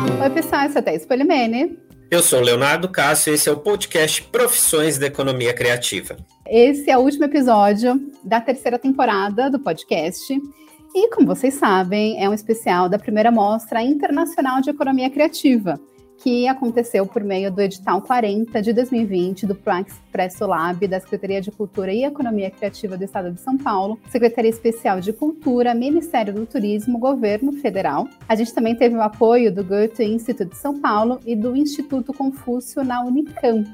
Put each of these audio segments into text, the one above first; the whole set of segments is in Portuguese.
Oi, pessoal, eu sou a Thais Polimene. Eu sou Leonardo Cássio e esse é o podcast Profissões da Economia Criativa. Esse é o último episódio da terceira temporada do podcast. E, como vocês sabem, é um especial da primeira Mostra Internacional de Economia Criativa, que aconteceu por meio do edital 40 de 2020 do ProExpresso Lab da Secretaria de Cultura e Economia Criativa do Estado de São Paulo, Secretaria Especial de Cultura, Ministério do Turismo, Governo Federal. A gente também teve o apoio do Goethe Instituto de São Paulo e do Instituto Confúcio na Unicamp.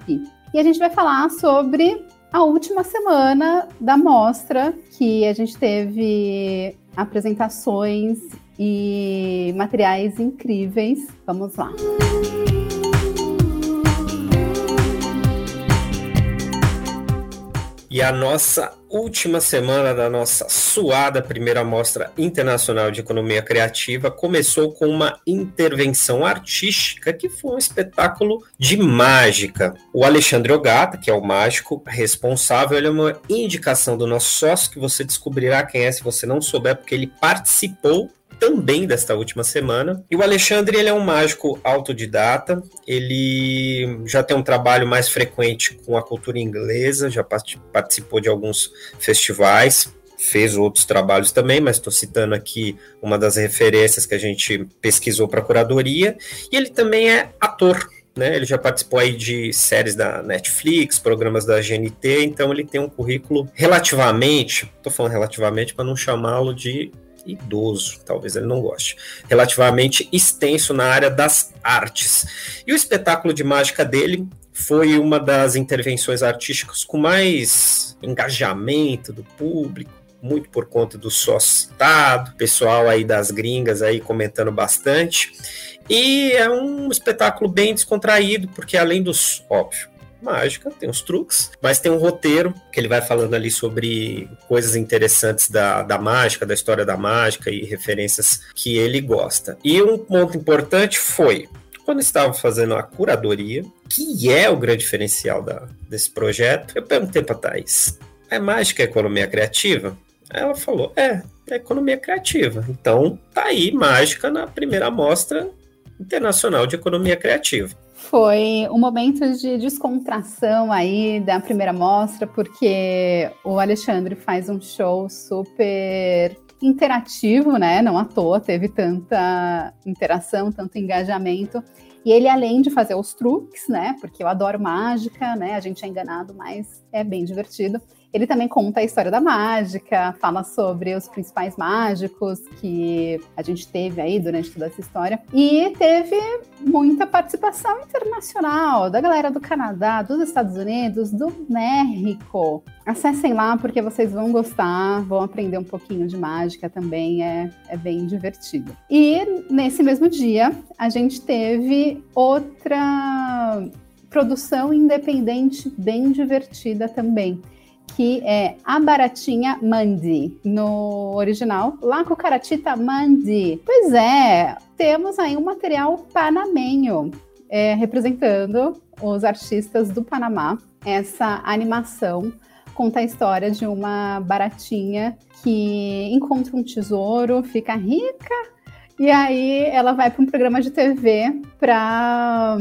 E a gente vai falar sobre a última semana da mostra, que a gente teve apresentações e materiais incríveis. Vamos lá. E a nossa última semana da nossa suada primeira mostra internacional de economia criativa começou com uma intervenção artística que foi um espetáculo de mágica. O Alexandre Ogata, que é o mágico responsável, ele é uma indicação do nosso sócio que você descobrirá quem é se você não souber, porque ele participou também desta última semana. E o Alexandre, ele é um mágico autodidata, ele já tem um trabalho mais frequente com a cultura inglesa, já participou de alguns festivais, fez outros trabalhos também, mas estou citando aqui uma das referências que a gente pesquisou para a curadoria, e ele também é ator, né? Ele já participou aí de séries da Netflix, programas da GNT, então ele tem um currículo relativamente, estou falando relativamente para não chamá-lo de idoso, talvez ele não goste, relativamente extenso na área das artes. E o espetáculo de mágica dele foi uma das intervenções artísticas com mais engajamento do público, muito por conta do sócio citado, pessoal aí das gringas aí comentando bastante. E é um espetáculo bem descontraído, porque além dos, óbvio, mágica, tem os truques, mas tem um roteiro que ele vai falando ali sobre coisas interessantes da, da mágica, da história da mágica e referências que ele gosta. E um ponto importante foi quando estava fazendo a curadoria, que é o grande diferencial da, desse projeto, eu perguntei para Thais: é mágica a economia criativa? Ela falou: é, é economia criativa. Então tá aí mágica na primeira amostra internacional de economia criativa. Foi um momento de descontração aí da primeira mostra, porque o Alexandre faz um show super interativo, né? Não à toa teve tanta interação, tanto engajamento. E ele, além de fazer os truques, né? Porque eu adoro mágica, né? A gente é enganado, mas é bem divertido. Ele também conta a história da mágica, fala sobre os principais mágicos que a gente teve aí durante toda essa história. E teve muita participação internacional da galera do Canadá, dos Estados Unidos, do México. Acessem lá porque vocês vão gostar, vão aprender um pouquinho de mágica também, é, é bem divertido. E nesse mesmo dia, a gente teve outra produção independente bem divertida também que é a baratinha mandi no original, La Cucaratita mandi. Pois é, temos aí um material panamenho é, representando os artistas do Panamá. Essa animação conta a história de uma baratinha que encontra um tesouro, fica rica e aí ela vai para um programa de TV para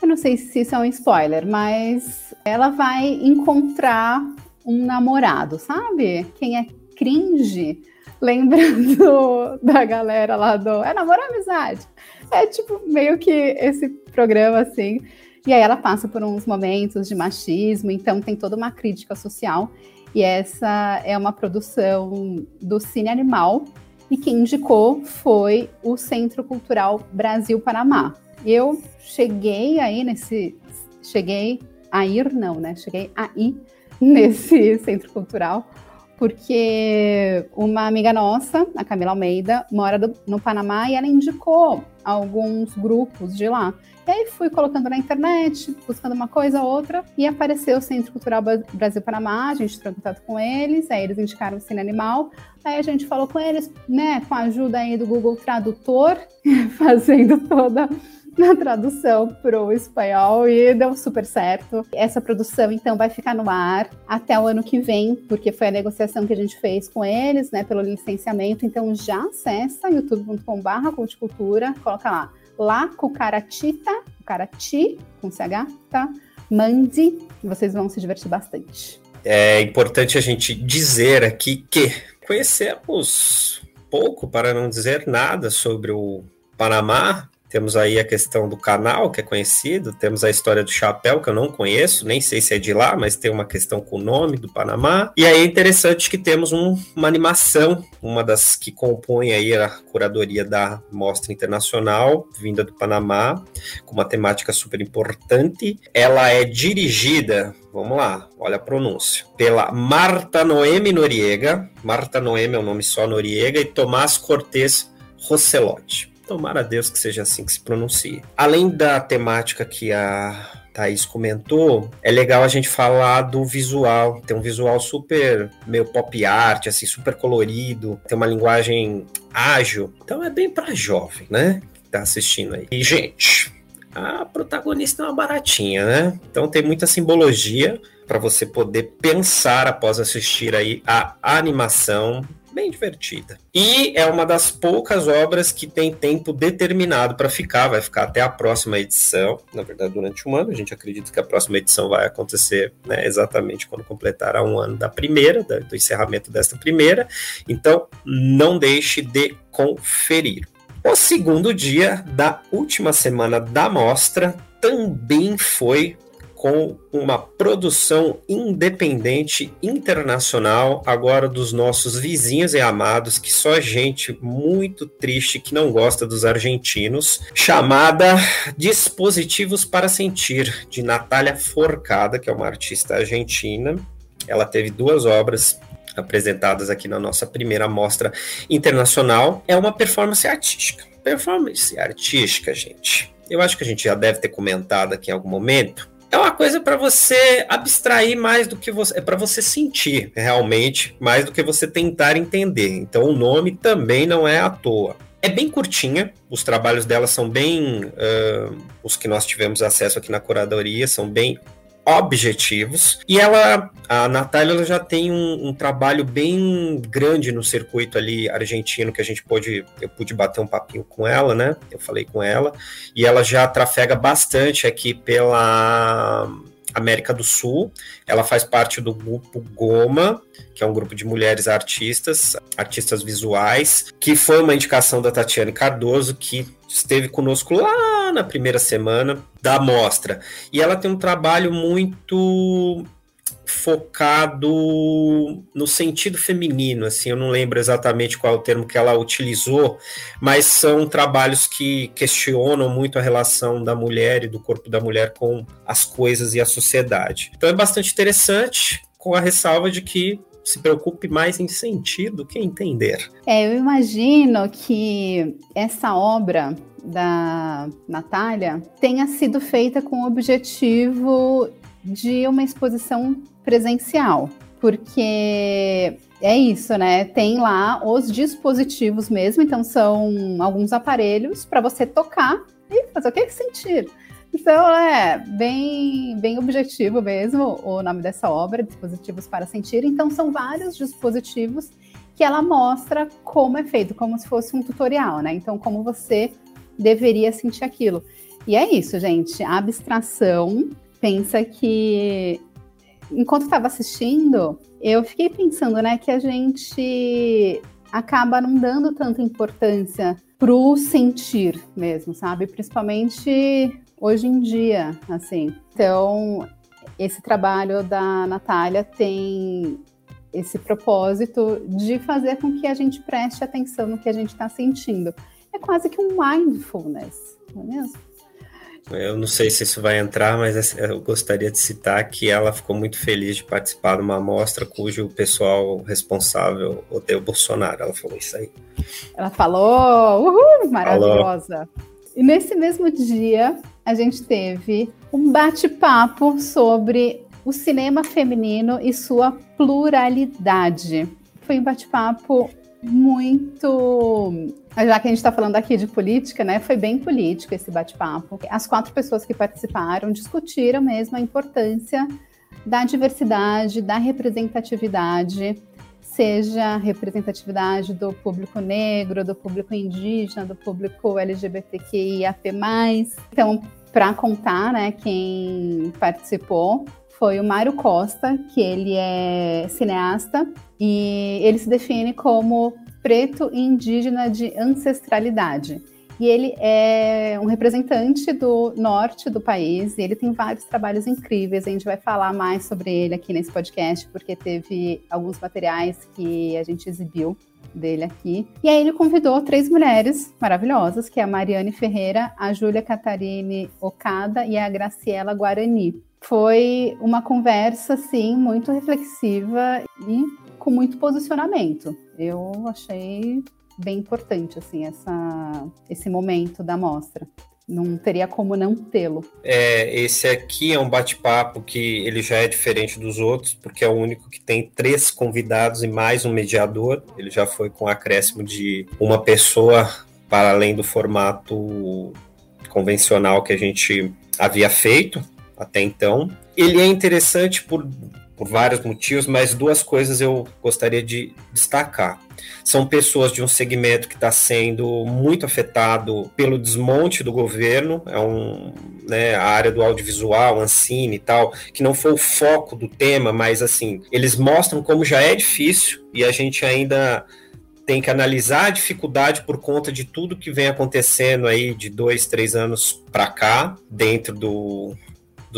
eu não sei se isso é um spoiler, mas ela vai encontrar um namorado, sabe? Quem é cringe, lembrando da galera lá do É Namoro Amizade. É tipo meio que esse programa assim. E aí ela passa por uns momentos de machismo, então tem toda uma crítica social. E essa é uma produção do Cine Animal. E quem indicou foi o Centro Cultural Brasil-Panamá. Eu cheguei aí nesse. Cheguei a ir, não, né? Cheguei a ir nesse centro cultural, porque uma amiga nossa, a Camila Almeida, mora do, no Panamá e ela indicou alguns grupos de lá. E aí fui colocando na internet, buscando uma coisa ou outra, e apareceu o Centro Cultural Brasil-Panamá, a gente entrou em contato com eles, aí eles indicaram o Cine Animal, aí a gente falou com eles, né, com a ajuda aí do Google Tradutor, fazendo toda na tradução para o espanhol e deu super certo. Essa produção, então, vai ficar no ar até o ano que vem, porque foi a negociação que a gente fez com eles, né, pelo licenciamento. Então, já acessa youtube.com.br culticultura, coloca lá La Cucaratita, Cucarati, com CH, tá? Mande, vocês vão se divertir bastante. É importante a gente dizer aqui que conhecemos pouco, para não dizer nada, sobre o Panamá, temos aí a questão do canal, que é conhecido, temos a história do chapéu, que eu não conheço, nem sei se é de lá, mas tem uma questão com o nome do Panamá. E aí é interessante que temos um, uma animação, uma das que compõe aí a curadoria da Mostra Internacional, vinda do Panamá, com uma temática super importante. Ela é dirigida Vamos lá, olha a pronúncia. Pela Marta Noemi Noriega, Marta Noemi é o nome só Noriega, e Tomás Cortes Rosselotti. Tomara a Deus que seja assim que se pronuncie. Além da temática que a Thaís comentou, é legal a gente falar do visual. Tem um visual super meio pop art, assim, super colorido, tem uma linguagem ágil. Então é bem para jovem, né? Que tá assistindo aí. E, gente, a protagonista é uma baratinha, né? Então tem muita simbologia para você poder pensar após assistir aí a animação bem divertida. E é uma das poucas obras que tem tempo determinado para ficar, vai ficar até a próxima edição. Na verdade, durante um ano, a gente acredita que a próxima edição vai acontecer né, exatamente quando completará um ano da primeira, do encerramento desta primeira. Então, não deixe de conferir. O segundo dia da última semana da mostra também foi com uma produção independente internacional, agora dos nossos vizinhos e amados, que só gente muito triste que não gosta dos argentinos, chamada Dispositivos para Sentir, de Natália Forcada, que é uma artista argentina. Ela teve duas obras apresentadas aqui na nossa primeira mostra internacional. É uma performance artística. Performance artística, gente. Eu acho que a gente já deve ter comentado aqui em algum momento é uma coisa para você abstrair mais do que você. É para você sentir realmente, mais do que você tentar entender. Então o nome também não é à toa. É bem curtinha, os trabalhos dela são bem. Uh, os que nós tivemos acesso aqui na curadoria são bem objetivos. E ela, a Natália, ela já tem um, um, trabalho bem grande no circuito ali argentino que a gente pôde, eu pude bater um papinho com ela, né? Eu falei com ela e ela já trafega bastante aqui pela América do Sul. Ela faz parte do grupo Goma, que é um grupo de mulheres artistas, artistas visuais, que foi uma indicação da Tatiane Cardoso, que esteve conosco lá na primeira semana da mostra. E ela tem um trabalho muito focado no sentido feminino, assim, eu não lembro exatamente qual é o termo que ela utilizou, mas são trabalhos que questionam muito a relação da mulher e do corpo da mulher com as coisas e a sociedade. Então é bastante interessante, com a ressalva de que se preocupe mais em sentir do que entender. É, eu imagino que essa obra da Natália tenha sido feita com o objetivo de uma exposição presencial, porque é isso, né? Tem lá os dispositivos mesmo, então são alguns aparelhos para você tocar e fazer o que sentir. Então é bem, bem objetivo mesmo o nome dessa obra, Dispositivos para Sentir. Então são vários dispositivos que ela mostra como é feito, como se fosse um tutorial, né? Então como você deveria sentir aquilo. E é isso, gente. A abstração pensa que enquanto estava assistindo, eu fiquei pensando, né, que a gente acaba não dando tanta importância pro sentir mesmo, sabe? Principalmente hoje em dia, assim. Então, esse trabalho da Natália tem esse propósito de fazer com que a gente preste atenção no que a gente está sentindo. É quase que um mindfulness, não é mesmo? Eu não sei se isso vai entrar, mas eu gostaria de citar que ela ficou muito feliz de participar de uma amostra cujo pessoal responsável odeia o Bolsonaro. Ela falou isso aí. Ela falou, uhul, maravilhosa. Falou. E nesse mesmo dia, a gente teve um bate-papo sobre o cinema feminino e sua pluralidade. Foi um bate-papo muito. Já que a gente está falando aqui de política, né? Foi bem político esse bate-papo. As quatro pessoas que participaram discutiram mesmo a importância da diversidade, da representatividade, seja representatividade do público negro, do público indígena, do público LGBTQIAP+. Então, para contar, né, quem participou foi o Mário Costa, que ele é cineasta e ele se define como preto e indígena de ancestralidade. E ele é um representante do norte do país, e ele tem vários trabalhos incríveis. A gente vai falar mais sobre ele aqui nesse podcast, porque teve alguns materiais que a gente exibiu dele aqui. E aí ele convidou três mulheres maravilhosas, que é a Mariane Ferreira, a Júlia Catarine Okada e a Graciela Guarani. Foi uma conversa, assim, muito reflexiva e com muito posicionamento. Eu achei bem importante, assim, essa, esse momento da mostra. Não teria como não tê-lo. É, esse aqui é um bate-papo que ele já é diferente dos outros, porque é o único que tem três convidados e mais um mediador. Ele já foi com acréscimo de uma pessoa para além do formato convencional que a gente havia feito até então. Ele é interessante por por vários motivos, mas duas coisas eu gostaria de destacar. São pessoas de um segmento que está sendo muito afetado pelo desmonte do governo, é um, né, a área do audiovisual, Ancine e tal, que não foi o foco do tema, mas assim, eles mostram como já é difícil e a gente ainda tem que analisar a dificuldade por conta de tudo que vem acontecendo aí de dois, três anos para cá, dentro do,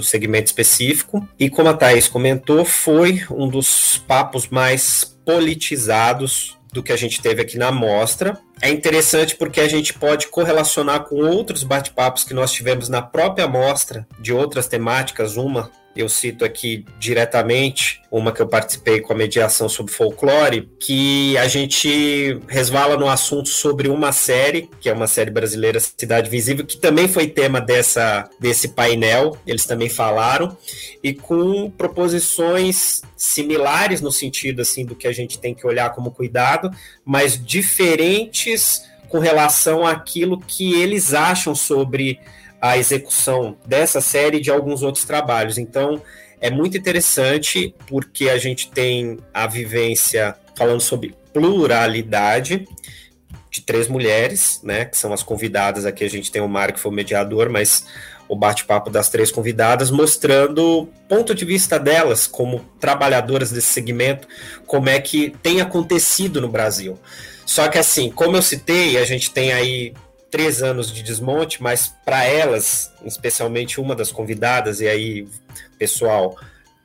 do segmento específico. E como a Thaís comentou, foi um dos papos mais politizados do que a gente teve aqui na mostra. É interessante porque a gente pode correlacionar com outros bate-papos que nós tivemos na própria mostra de outras temáticas, uma eu cito aqui diretamente uma que eu participei com a mediação sobre folclore, que a gente resvala no assunto sobre uma série, que é uma série brasileira Cidade Visível, que também foi tema dessa, desse painel, eles também falaram, e com proposições similares no sentido assim do que a gente tem que olhar como cuidado, mas diferentes com relação àquilo que eles acham sobre a execução dessa série e de alguns outros trabalhos. Então, é muito interessante porque a gente tem a vivência falando sobre pluralidade de três mulheres, né, que são as convidadas aqui. A gente tem o Mário que foi o mediador, mas o bate-papo das três convidadas, mostrando o ponto de vista delas como trabalhadoras desse segmento, como é que tem acontecido no Brasil. Só que assim, como eu citei, a gente tem aí três anos de desmonte, mas para elas, especialmente uma das convidadas, e aí, pessoal,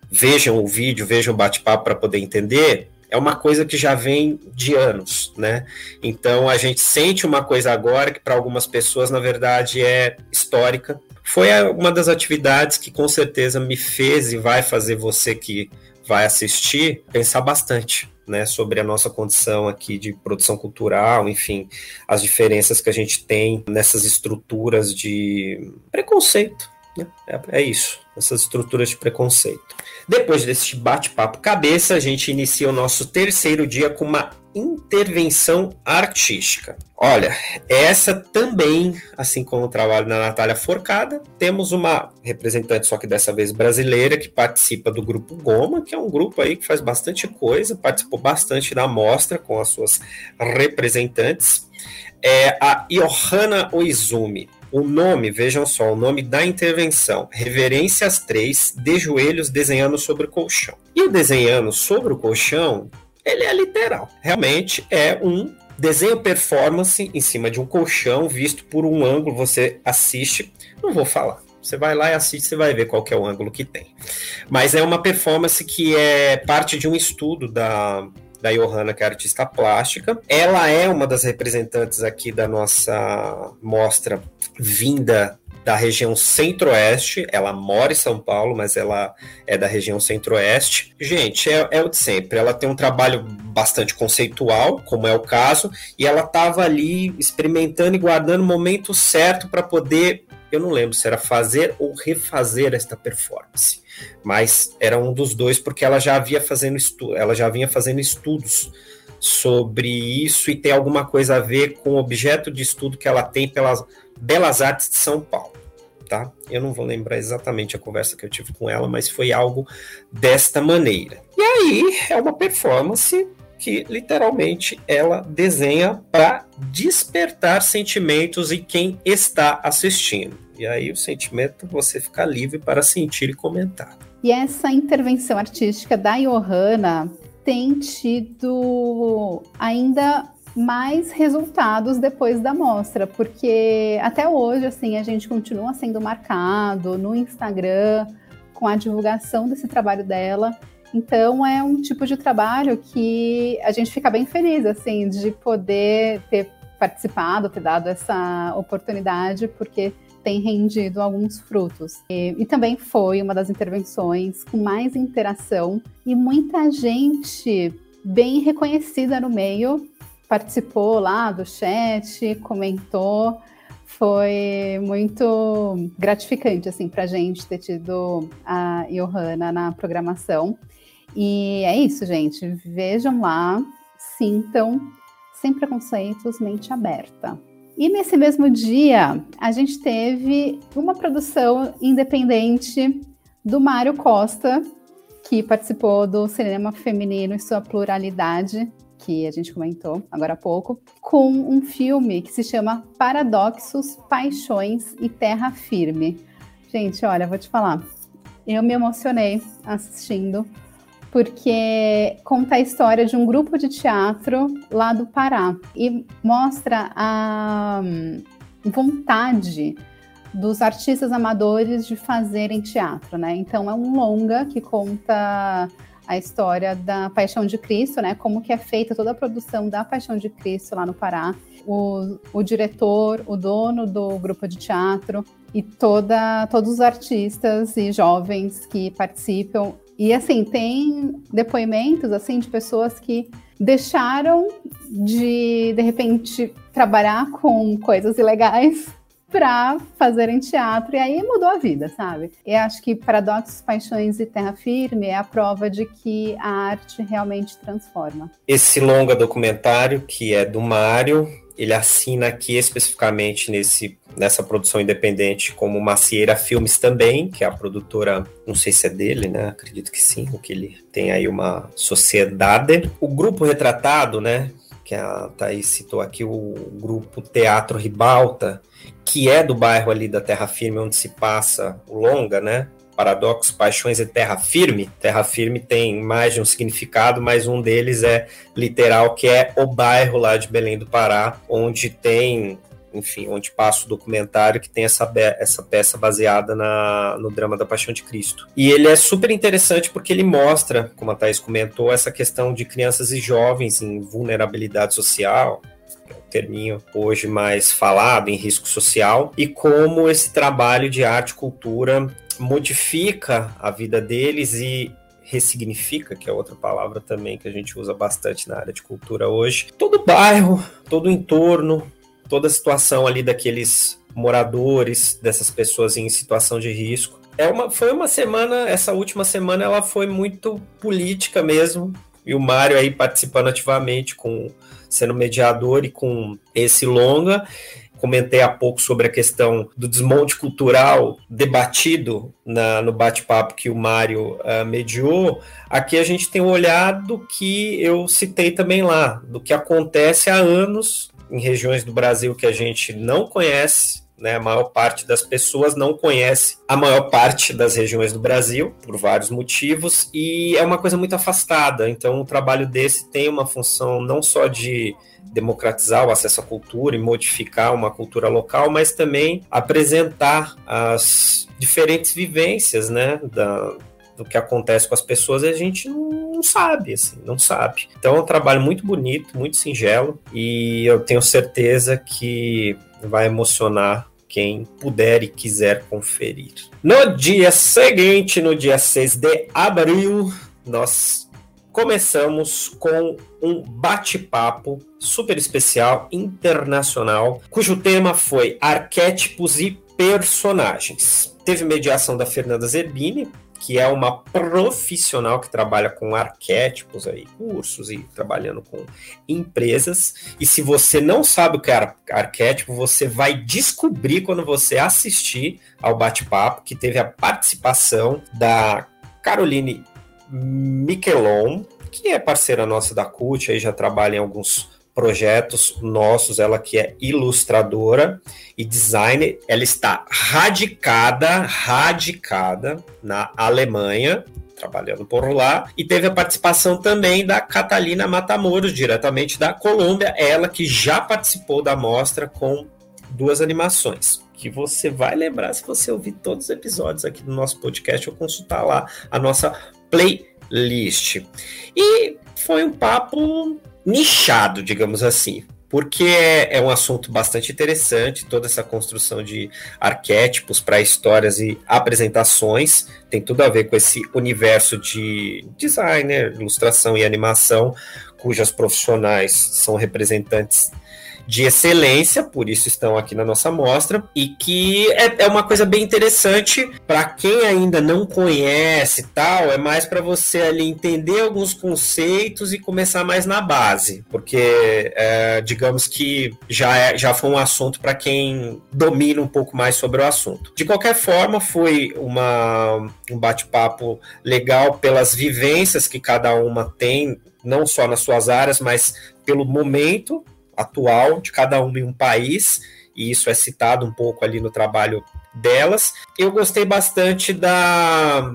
vejam o vídeo, vejam o bate-papo para poder entender, é uma coisa que já vem de anos, né? Então a gente sente uma coisa agora que para algumas pessoas, na verdade, é histórica. Foi uma das atividades que com certeza me fez e vai fazer você que vai assistir pensar bastante né, sobre a nossa condição aqui de produção cultural, enfim, as diferenças que a gente tem nessas estruturas de preconceito. Né? É, é isso, essas estruturas de preconceito. Depois desse bate-papo cabeça, a gente inicia o nosso terceiro dia com uma intervenção artística. Olha, essa também, assim como o trabalho da Natália Forcada, temos uma representante, só que dessa vez brasileira, que participa do grupo Goma, que é um grupo aí que faz bastante coisa, participou bastante da mostra com as suas representantes. É a Johanna Oizumi. O nome, vejam só, o nome da intervenção, Reverências 3, de joelhos desenhando sobre o colchão. E o desenhando sobre o colchão ele é literal. Realmente é um desenho performance em cima de um colchão visto por um ângulo. Você assiste, não vou falar. Você vai lá e assiste, você vai ver qual é o ângulo que tem. Mas é uma performance que é parte de um estudo da, da Johanna, que é artista plástica. Ela é uma das representantes aqui da nossa mostra vinda da região centro-oeste. Ela mora em São Paulo, mas ela é da região centro-oeste. Gente, é, é o de sempre. Ela tem um trabalho bastante conceitual, como é o caso, e ela estava ali experimentando e guardando o momento certo para poder. Eu não lembro se era fazer ou refazer esta performance, mas era um dos dois porque ela já havia fazendo estu ela já vinha fazendo estudos sobre isso e tem alguma coisa a ver com o objeto de estudo que ela tem pelas Belas Artes de São Paulo. Tá? Eu não vou lembrar exatamente a conversa que eu tive com ela, mas foi algo desta maneira. E aí é uma performance que literalmente ela desenha para despertar sentimentos em quem está assistindo. E aí o sentimento você fica livre para sentir e comentar. E essa intervenção artística da Johanna tem tido ainda mais resultados depois da mostra, porque até hoje assim a gente continua sendo marcado no Instagram com a divulgação desse trabalho dela. Então é um tipo de trabalho que a gente fica bem feliz assim de poder ter participado, ter dado essa oportunidade, porque tem rendido alguns frutos. E, e, também foi uma das intervenções com mais interação e muita gente bem reconhecida no meio participou lá do chat, comentou. Foi muito gratificante assim para a gente ter tido a Johanna na programação. E é isso, gente. Vejam lá, sintam, sem preconceitos, mente aberta. E nesse mesmo dia, a gente teve uma produção independente do Mário Costa, que participou do cinema feminino e sua pluralidade, que a gente comentou agora há pouco, com um filme que se chama Paradoxos, Paixões e Terra Firme. Gente, olha, vou te falar, eu me emocionei assistindo, porque conta a história de um grupo de teatro lá do Pará e mostra a hum, vontade dos artistas amadores de fazerem teatro, né? Então é um longa que conta a história da Paixão de Cristo, né? Como que é feita toda a produção da Paixão de Cristo lá no Pará. O, o diretor, o dono do grupo de teatro e toda, todos os artistas e jovens que participam. E assim, tem depoimentos assim de pessoas que deixaram de de repente trabalhar com coisas ilegais para fazerem teatro. E aí mudou a vida, sabe? Eu acho que Paradoxos, Paixões e Terra Firme é a prova de que a arte realmente transforma. Esse longa documentário, que é do Mário, ele assina aqui especificamente nesse, nessa produção independente como Macieira Filmes também, que é a produtora, não sei se é dele, né? Acredito que sim, que ele tem aí uma sociedade. O grupo retratado, né? Que a Thaís citou aqui, o grupo Teatro Ribalta, que é do bairro ali da Terra Firme, onde se passa o longa, né? Paradoxos, Paixões e Terra Firme. Terra Firme tem mais de um significado, mas um deles é literal, que é o bairro lá de Belém do Pará, onde tem, enfim, onde passa o documentário que tem essa, essa peça baseada na, no drama da Paixão de Cristo. E ele é super interessante porque ele mostra, como a Thais comentou, essa questão de crianças e jovens em vulnerabilidade social, terminho hoje mais falado em risco social, e como esse trabalho de arte e cultura modifica a vida deles e ressignifica, que é outra palavra também que a gente usa bastante na área de cultura hoje, todo bairro, todo entorno, toda a situação ali daqueles moradores, dessas pessoas em situação de risco. É uma, foi uma semana, essa última semana ela foi muito política mesmo, e o Mário aí participando ativamente com sendo mediador e com esse longa. Comentei há pouco sobre a questão do desmonte cultural debatido na, no bate-papo que o Mário uh, mediou. Aqui a gente tem um olhar do que eu citei também lá, do que acontece há anos em regiões do Brasil que a gente não conhece, né, a maior parte das pessoas não conhece a maior parte das regiões do Brasil, por vários motivos, e é uma coisa muito afastada. Então, o trabalho desse tem uma função não só de democratizar o acesso à cultura e modificar uma cultura local, mas também apresentar as diferentes vivências né, da, do que acontece com as pessoas a gente não sabe, assim, não sabe. Então é um trabalho muito bonito, muito singelo e eu tenho certeza que vai emocionar quem puder e quiser conferir. No dia seguinte, no dia 6 de abril, nós começamos com um bate-papo super especial, internacional, cujo tema foi arquétipos e personagens. Teve mediação da Fernanda Zerbini, que é uma profissional que trabalha com arquétipos aí, cursos e trabalhando com empresas. E se você não sabe o que é arquétipo, você vai descobrir quando você assistir ao bate-papo, que teve a participação da Caroline Miquelon, que é parceira nossa da CUT, aí já trabalha em alguns projetos nossos, ela que é ilustradora e designer, ela está radicada, radicada na Alemanha, trabalhando por lá, e teve a participação também da Catalina Matamoros, diretamente da Colômbia, ela que já participou da mostra com duas animações. Que você vai lembrar se você ouvir todos os episódios aqui do nosso podcast ou consultar lá a nossa playlist. E foi um papo nichado, digamos assim porque é, é, um assunto bastante interessante, toda essa construção de arquétipos para histórias e apresentações tem tudo a ver com esse universo de designer, ilustração e animação, cujas profissionais são representantes de excelência, por isso estão aqui na nossa mostra, e que é, é uma coisa bem interessante para quem ainda não conhece tal, é mais para você ali entender alguns conceitos e começar mais na base, porque é, digamos que já, é, já foi um assunto para quem domina um pouco mais sobre o assunto. De qualquer forma, foi uma, um bate-papo legal pelas vivências que cada uma tem, não só nas suas áreas, mas pelo momento atual de cada uma em um país, e isso é citado um pouco ali no trabalho delas. Eu gostei bastante da,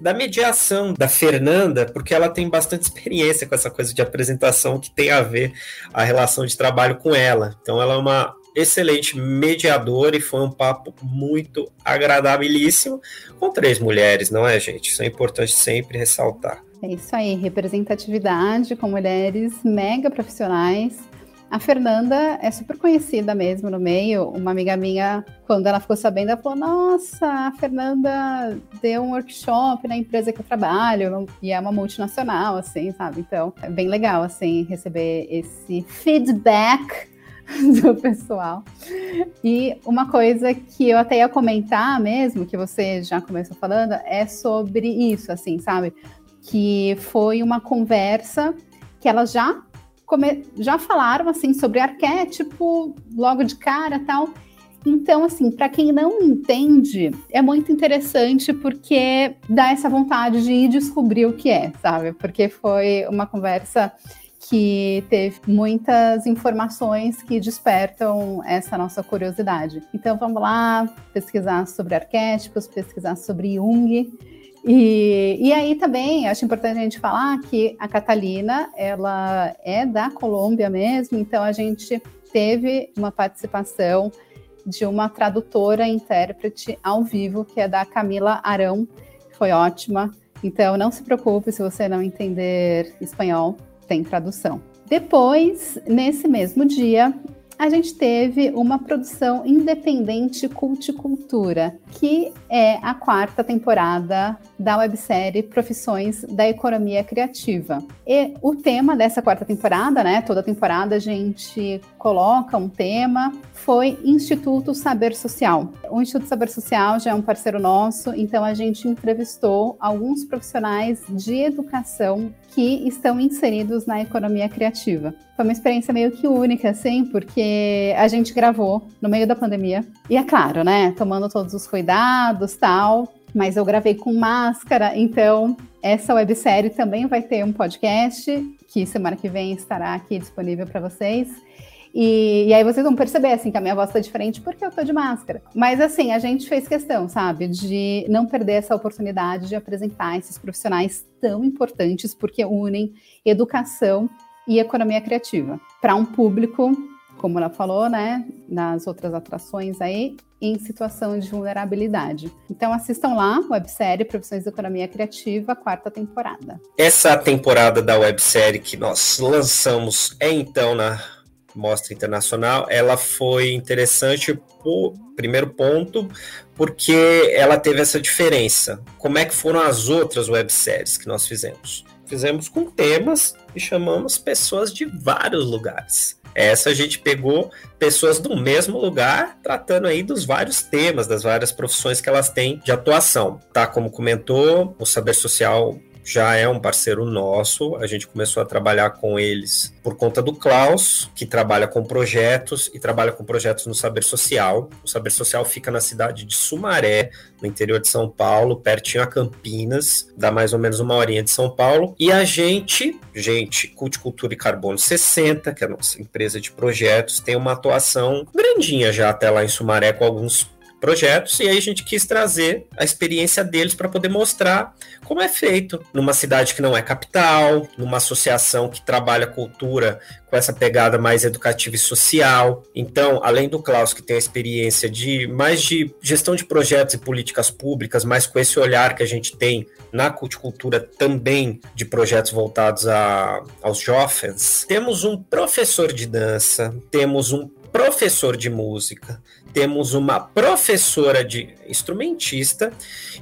da mediação da Fernanda, porque ela tem bastante experiência com essa coisa de apresentação que tem a ver a relação de trabalho com ela. Então, ela é uma excelente mediadora e foi um papo muito agradabilíssimo com três mulheres, não é, gente? Isso é importante sempre ressaltar. É isso aí, representatividade com mulheres mega profissionais a Fernanda é super conhecida mesmo no meio. Uma amiga minha, quando ela ficou sabendo, ela falou: Nossa, a Fernanda deu um workshop na empresa que eu trabalho, e é uma multinacional, assim, sabe? Então, é bem legal, assim, receber esse feedback do pessoal. E uma coisa que eu até ia comentar mesmo, que você já começou falando, é sobre isso, assim, sabe? Que foi uma conversa que elas já já falaram assim sobre arquétipo logo de cara tal. Então, assim, para quem não entende, é muito interessante porque dá essa vontade de ir descobrir o que é, sabe? Porque foi uma conversa que teve muitas informações que despertam essa nossa curiosidade. Então, vamos lá pesquisar sobre arquétipos, pesquisar sobre Jung e, e aí também acho importante a gente falar que a Catalina ela é da Colômbia mesmo, então a gente teve uma participação de uma tradutora intérprete ao vivo, que é da Camila Arão, foi ótima. Então não se preocupe se você não entender espanhol, tem tradução. Depois, nesse mesmo dia, a gente teve uma produção independente Culticultura, que é a quarta temporada da websérie Profissões da Economia Criativa. E o tema dessa quarta temporada, né? Toda temporada a gente coloca um tema, foi Instituto Saber Social. O Instituto Saber Social já é um parceiro nosso, então a gente entrevistou alguns profissionais de educação que estão inseridos na economia criativa. Foi uma experiência meio que única, assim, porque a gente gravou no meio da pandemia. E é claro, né? Tomando todos os cuidados tal. Mas eu gravei com máscara, então essa websérie também vai ter um podcast que semana que vem estará aqui disponível para vocês. E, e, aí vocês vão perceber, assim, que a minha voz tá diferente porque eu tô de máscara. Mas, assim, a gente fez questão, sabe, de não perder essa oportunidade de apresentar esses profissionais tão importantes porque unem educação e economia criativa para um público, como ela falou, né, nas outras atrações aí, em situação de vulnerabilidade. Então assistam lá, websérie Profissões de Economia Criativa, quarta temporada. Essa temporada da websérie que nós lançamos é então na Mostra Internacional, ela foi interessante por primeiro ponto, porque ela teve essa diferença. Como é que foram as outras webséries que nós fizemos? Fizemos com temas e chamamos pessoas de vários lugares. Essa a gente pegou pessoas do mesmo lugar, tratando aí dos vários temas, das várias profissões que elas têm de atuação, tá? Como comentou, o saber social já é um parceiro nosso. A gente começou a trabalhar com eles por conta do Klaus, que trabalha com projetos e trabalha com projetos no Saber Social. O Saber Social fica na cidade de Sumaré, no interior de São Paulo, pertinho a Campinas, dá mais ou menos uma horinha de São Paulo. E a gente, gente, Culticultura e Carbono 60, que é a nossa empresa de projetos, tem uma atuação grandinha já até lá em Sumaré com alguns projetos e aí a gente quis trazer a experiência deles para poder mostrar como é feito numa cidade que não é capital, numa associação que trabalha cultura com essa pegada mais educativa e social. Então, além do Klaus que tem a experiência de mais de gestão de projetos e políticas públicas, mas com esse olhar que a gente tem na culticultura também de projetos voltados a, aos jovens, temos um professor de dança, temos um professor de música, temos uma professora de instrumentista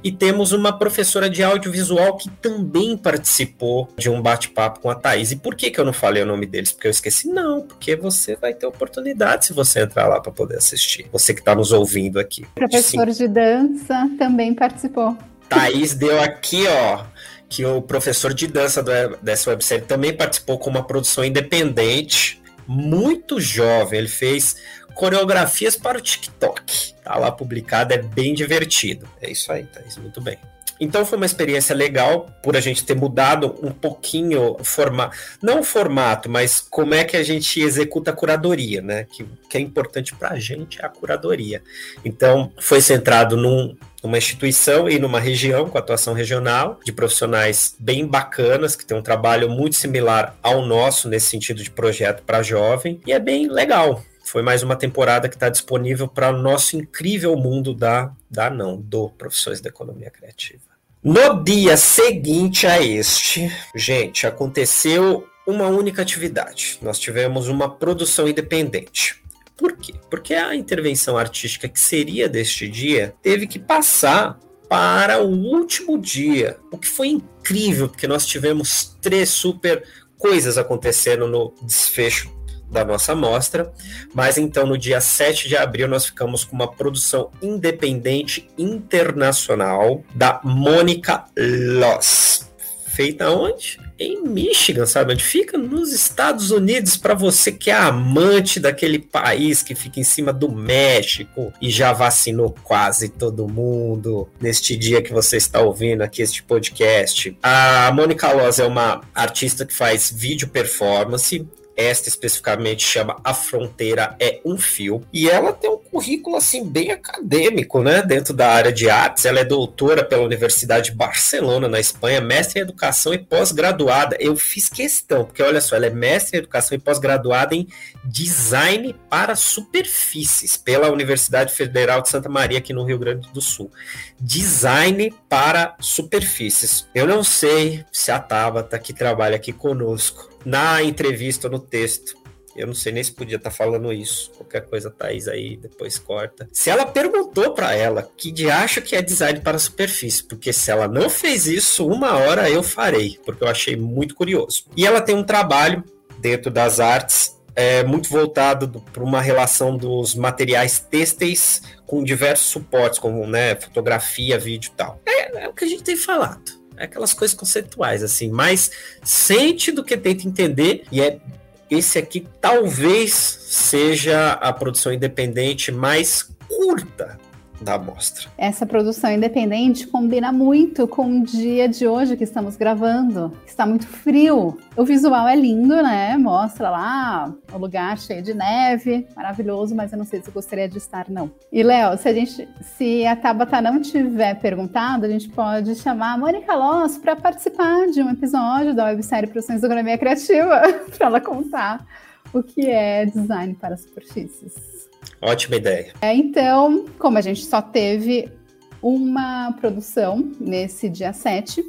e temos uma professora de audiovisual que também participou de um bate-papo com a Thaís. E por que, que eu não falei o nome deles? Porque eu esqueci? Não, porque você vai ter oportunidade se você entrar lá para poder assistir. Você que está nos ouvindo aqui. Professor Sim. de dança também participou. Thaís deu aqui, ó que o professor de dança dessa websérie também participou com uma produção independente, muito jovem. Ele fez coreografias para o TikTok. Tá lá publicado, é bem divertido. É isso aí, Thaís, muito bem. Então foi uma experiência legal por a gente ter mudado um pouquinho o formato, não o formato, mas como é que a gente executa a curadoria, né? Que, que é importante para a gente é a curadoria. Então foi centrado num, numa instituição e numa região com atuação regional de profissionais bem bacanas que tem um trabalho muito similar ao nosso nesse sentido de projeto para jovem e é bem legal. Foi mais uma temporada que está disponível para o nosso incrível mundo da, da não, do Profissões da Economia Criativa. No dia seguinte a este, gente, aconteceu uma única atividade. Nós tivemos uma produção independente. Por quê? Porque a intervenção artística que seria deste dia teve que passar para o último dia, o que foi incrível, porque nós tivemos três super coisas acontecendo no desfecho da nossa amostra, mas então no dia 7 de abril nós ficamos com uma produção independente internacional da Mônica Loss. Feita onde? Em Michigan, sabe onde fica? Nos Estados Unidos, para você que é amante daquele país que fica em cima do México e já vacinou quase todo mundo neste dia que você está ouvindo aqui este podcast. A Mônica Loss é uma artista que faz vídeo performance, esta especificamente chama A Fronteira é um Fio. E ela tem um currículo assim bem acadêmico, né? Dentro da área de artes. Ela é doutora pela Universidade de Barcelona, na Espanha, mestre em educação e pós-graduada. Eu fiz questão, porque olha só, ela é mestre em educação e pós-graduada em design para superfícies pela Universidade Federal de Santa Maria, aqui no Rio Grande do Sul. Design para superfícies. Eu não sei se a Tabata, que trabalha aqui conosco, na entrevista, no texto. Eu não sei nem se podia estar tá falando isso. Qualquer coisa, Thaís aí depois corta. Se ela perguntou para ela que de acho que é design para superfície, porque se ela não fez isso, uma hora eu farei, porque eu achei muito curioso. E ela tem um trabalho dentro das artes é, muito voltado para uma relação dos materiais têxteis com diversos suportes, como né, fotografia, vídeo e tal. É, é o que a gente tem falado aquelas coisas conceituais, assim, mais sente do que tenta entender, e é esse aqui talvez seja a produção independente mais curta da amostra. Essa produção independente combina muito com o dia de hoje que estamos gravando. Está muito frio. O visual é lindo, né? Mostra lá o lugar cheio de neve, maravilhoso, mas eu não sei se eu gostaria de estar, não. E, Léo, se a gente, se a Tabata não tiver perguntado, a gente pode chamar a Mônica Loss para participar de um episódio da websérie Produções da Economia Criativa, para ela contar o que é design para superfícies. Ótima ideia. É, então, como a gente só teve uma produção nesse dia 7,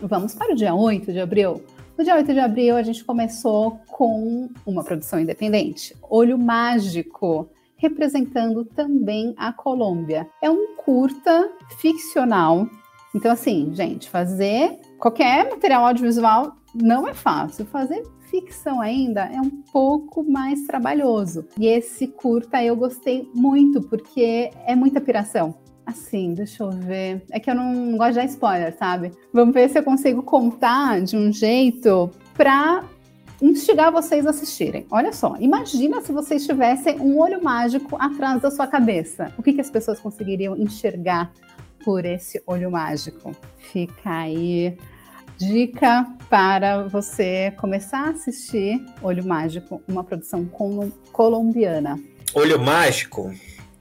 vamos para o dia 8 de abril. No dia 8 de abril, a gente começou com uma produção independente, Olho Mágico, representando também a Colômbia. É um curta ficcional. Então, assim, gente, fazer qualquer material audiovisual não é fácil. Fazer ficção ainda é um pouco mais trabalhoso. E esse curta eu gostei muito, porque é muita piração. assim, deixa eu ver. É que eu não gosto de dar spoiler, sabe? Vamos ver se eu consigo contar de um jeito para instigar vocês a assistirem. Olha só, imagina se vocês tivessem um olho mágico atrás da sua cabeça. O que, que as pessoas conseguiriam enxergar por esse olho mágico? Fica aí dica para você começar a assistir Olho Mágico, uma produção colombiana. Olho Mágico,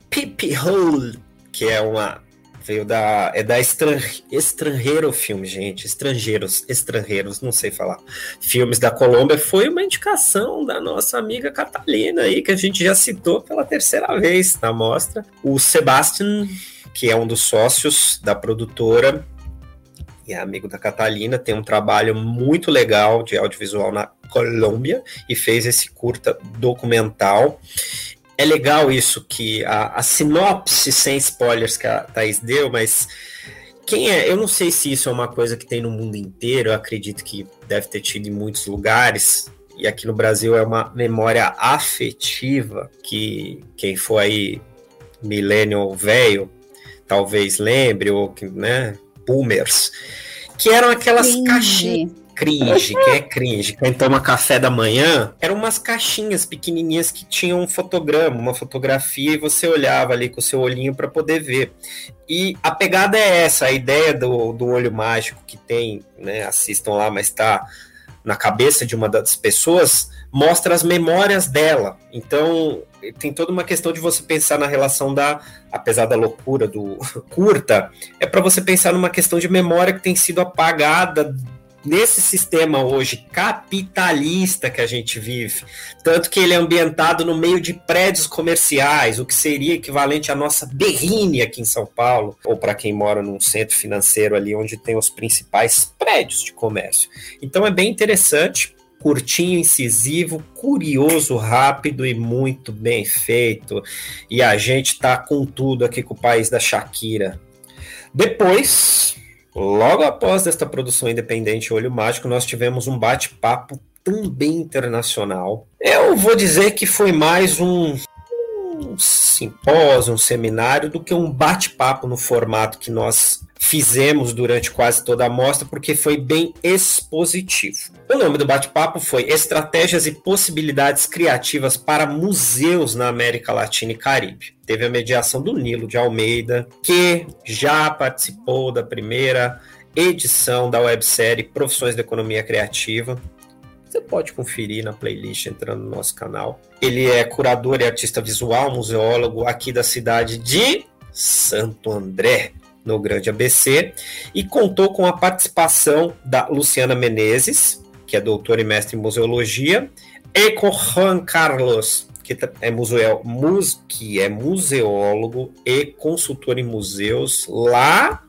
Peep Hole, que é uma veio da é da estrange, estrangeiro filme, gente, estrangeiros, estrangeiros, não sei falar. Filmes da Colômbia foi uma indicação da nossa amiga Catalina aí que a gente já citou pela terceira vez na mostra. O Sebastian, que é um dos sócios da produtora, é amigo da Catalina, tem um trabalho muito legal de audiovisual na Colômbia e fez esse curta documental é legal isso que a, a, sinopse sem spoilers que a Thaís deu, mas quem é? Eu não sei se isso é uma coisa que tem no mundo inteiro, eu acredito que deve ter tido em muitos lugares. E aqui no Brasil é uma memória afetiva que quem for aí millennial velho talvez lembre, ou que, né, boomers, que eram aquelas caixinhas cringe, que é cringe. Quem toma café da manhã, eram umas caixinhas pequenininhas que tinham um fotograma, uma fotografia, e você olhava ali com o seu olhinho para poder ver. E a pegada é essa, a ideia do, do olho mágico que tem, né? Assistam lá, mas está na cabeça de uma das pessoas, mostra as memórias dela. Então, tem toda uma questão de você pensar na relação da, apesar da loucura do curta, é para você pensar numa questão de memória que tem sido apagada nesse sistema hoje capitalista que a gente vive, tanto que ele é ambientado no meio de prédios comerciais, o que seria equivalente à nossa berrine aqui em São Paulo, ou para quem mora num centro financeiro ali onde tem os principais prédios de comércio. Então é bem interessante, curtinho, incisivo, curioso, rápido e muito bem feito. E a gente tá com tudo aqui com o país da Shakira. Depois, Logo após esta produção independente Olho Mágico, nós tivemos um bate-papo também internacional. Eu vou dizer que foi mais um, um simpósio, um seminário, do que um bate-papo no formato que nós fizemos durante quase toda a mostra, porque foi bem expositivo. O nome do bate-papo foi Estratégias e Possibilidades Criativas para Museus na América Latina e Caribe. Teve a mediação do Nilo de Almeida, que já participou da primeira edição da websérie Profissões da Economia Criativa. Você pode conferir na playlist entrando no nosso canal. Ele é curador e artista visual, museólogo aqui da cidade de Santo André, no Grande ABC, e contou com a participação da Luciana Menezes, que é doutora e mestre em museologia, e com Juan Carlos, que é, museu, que é museólogo e consultor em museus lá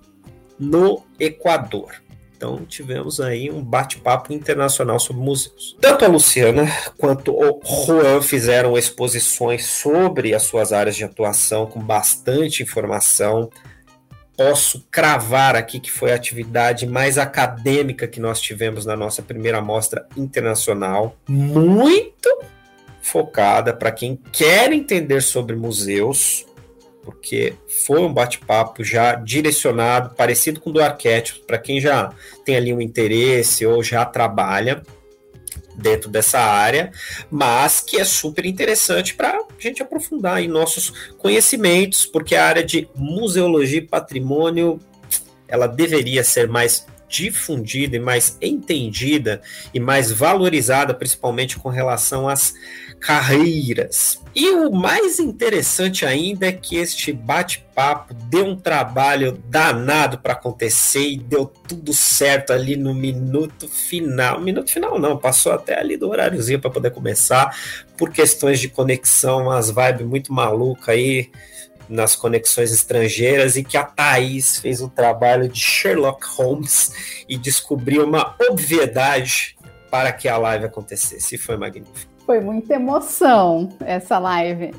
no Equador. Então tivemos aí um bate-papo internacional sobre museus. Tanto a Luciana quanto o Juan fizeram exposições sobre as suas áreas de atuação com bastante informação posso cravar aqui que foi a atividade mais acadêmica que nós tivemos na nossa primeira mostra internacional, muito focada para quem quer entender sobre museus, porque foi um bate-papo já direcionado, parecido com o do arquétipo, para quem já tem ali um interesse ou já trabalha dentro dessa área, mas que é super interessante para a gente aprofundar em nossos conhecimentos, porque a área de museologia e patrimônio ela deveria ser mais difundida e mais entendida e mais valorizada, principalmente com relação às carreiras. E o mais interessante ainda é que este bate-papo deu um trabalho danado para acontecer e deu tudo certo ali no minuto final. Minuto final não, passou até ali do horáriozinho para poder começar, por questões de conexão, umas vibes muito maluca aí nas conexões estrangeiras e que a Thaís fez um trabalho de Sherlock Holmes e descobriu uma obviedade para que a live acontecesse. E foi magnífico. Foi muita emoção essa live,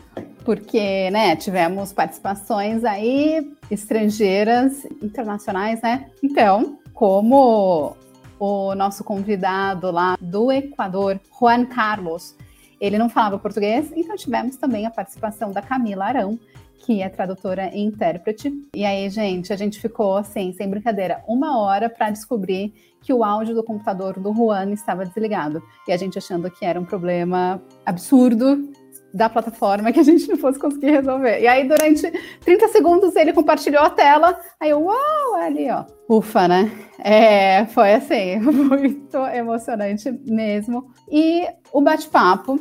porque, né, tivemos participações aí estrangeiras, internacionais, né? Então, como o nosso convidado lá do Equador, Juan Carlos, Ele não falava português, então tivemos também a participação da Camila Arão, que é tradutora e intérprete. E aí, gente, a gente ficou assim, sem brincadeira, uma hora para descobrir que o áudio do computador do Juan estava desligado. E a gente achando que era um problema absurdo da plataforma que a gente não fosse conseguir resolver. E aí, durante 30 segundos, ele compartilhou a tela. Aí eu, uau, ali, ó. Ufa, né? É, foi assim, muito emocionante mesmo. E o bate-papo,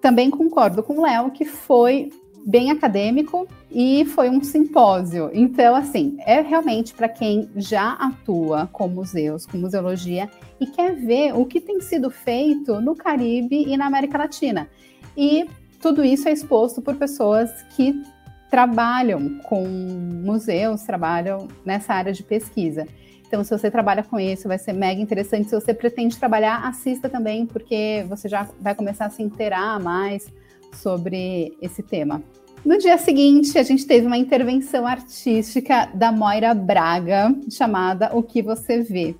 também concordo com o Léo, que foi bem acadêmico e foi um simpósio. Então, assim, é realmente para quem já atua com museus, com museologia e quer ver o que tem sido feito no Caribe e na América Latina. E tudo isso é exposto por pessoas que trabalham com museus, trabalham nessa área de pesquisa. Então, se você trabalha com isso, vai ser mega interessante. Se você pretende trabalhar, assista também, porque você já vai começar a se inteirar mais sobre esse tema. No dia seguinte, a gente teve uma intervenção artística da Moira Braga, chamada O que Você Vê.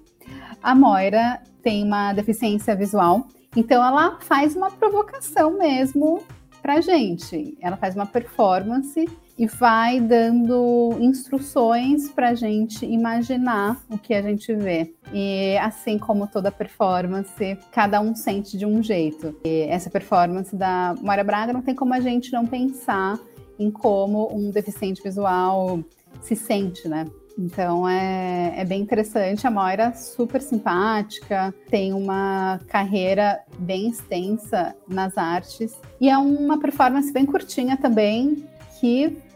A Moira tem uma deficiência visual, então ela faz uma provocação mesmo pra gente. Ela faz uma performance e vai dando instruções para a gente imaginar o que a gente vê. E assim como toda performance, cada um sente de um jeito. E essa performance da Moira Braga não tem como a gente não pensar em como um deficiente visual se sente, né? Então é, é bem interessante. A Moira super simpática, tem uma carreira bem extensa nas artes e é uma performance bem curtinha também que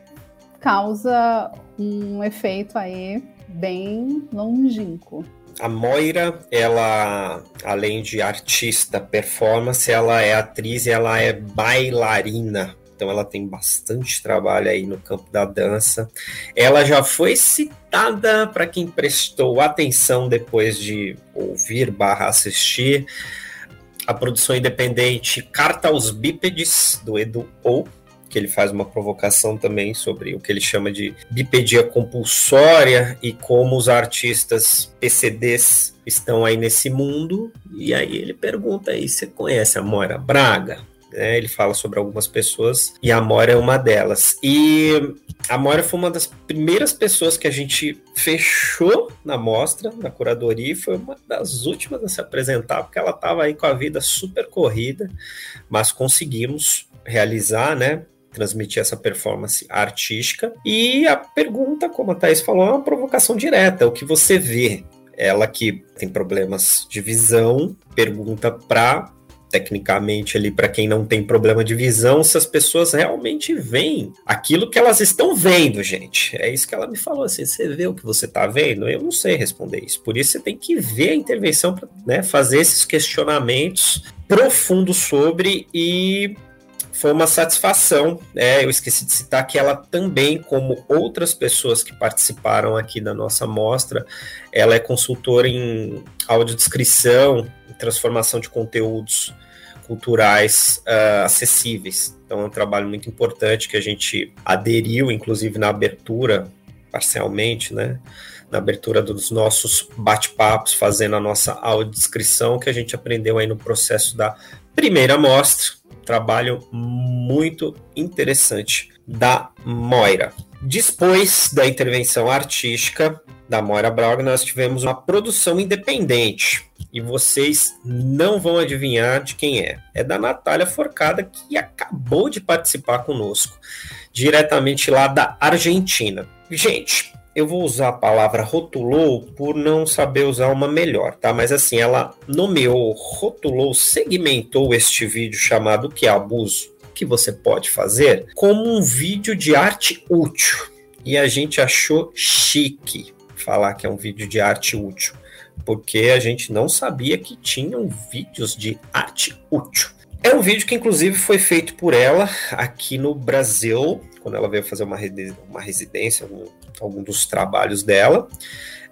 causa um efeito aí bem longínquo. A Moira, ela, além de artista, performance, ela é atriz e ela é bailarina então ela tem bastante trabalho aí no campo da dança. Ela já foi citada para quem prestou atenção depois de ouvir barra assistir a produção independente Carta aos Bípedes, do Edu Ou, que ele faz uma provocação também sobre o que ele chama de bipedia compulsória e como os artistas PCDs estão aí nesse mundo. E aí ele pergunta aí, você conhece a Moira Braga? Né? Ele fala sobre algumas pessoas e a Mora é uma delas. E a Mora foi uma das primeiras pessoas que a gente fechou na mostra, na curadoria, e foi uma das últimas a se apresentar, porque ela estava aí com a vida super corrida, mas conseguimos realizar, né? Transmitir essa performance artística. E a pergunta, como a Thaís falou, é uma provocação direta: o que você vê? Ela que tem problemas de visão pergunta para tecnicamente ali para quem não tem problema de visão, se as pessoas realmente veem aquilo que elas estão vendo, gente. É isso que ela me falou assim, você vê o que você está vendo? Eu não sei responder isso. Por isso você tem que ver a intervenção para né, fazer esses questionamentos profundos sobre e foi uma satisfação. Né? Eu esqueci de citar que ela também, como outras pessoas que participaram aqui da nossa mostra, ela é consultora em audiodescrição, transformação de conteúdos culturais uh, acessíveis. Então é um trabalho muito importante que a gente aderiu, inclusive na abertura, parcialmente, né? Na abertura dos nossos bate-papos, fazendo a nossa audiodescrição, que a gente aprendeu aí no processo da primeira mostra. Trabalho muito interessante da Moira. Depois da intervenção artística da Moira Braga, nós tivemos uma produção independente e vocês não vão adivinhar de quem é. É da Natália Forcada, que acabou de participar conosco, diretamente lá da Argentina. Gente, eu vou usar a palavra rotulou por não saber usar uma melhor, tá? Mas assim, ela nomeou, rotulou, segmentou este vídeo chamado Que é Abuso, que você pode fazer, como um vídeo de arte útil. E a gente achou chique falar que é um vídeo de arte útil porque a gente não sabia que tinham vídeos de arte útil. É um vídeo que, inclusive, foi feito por ela aqui no Brasil, quando ela veio fazer uma, uma residência, algum, algum dos trabalhos dela.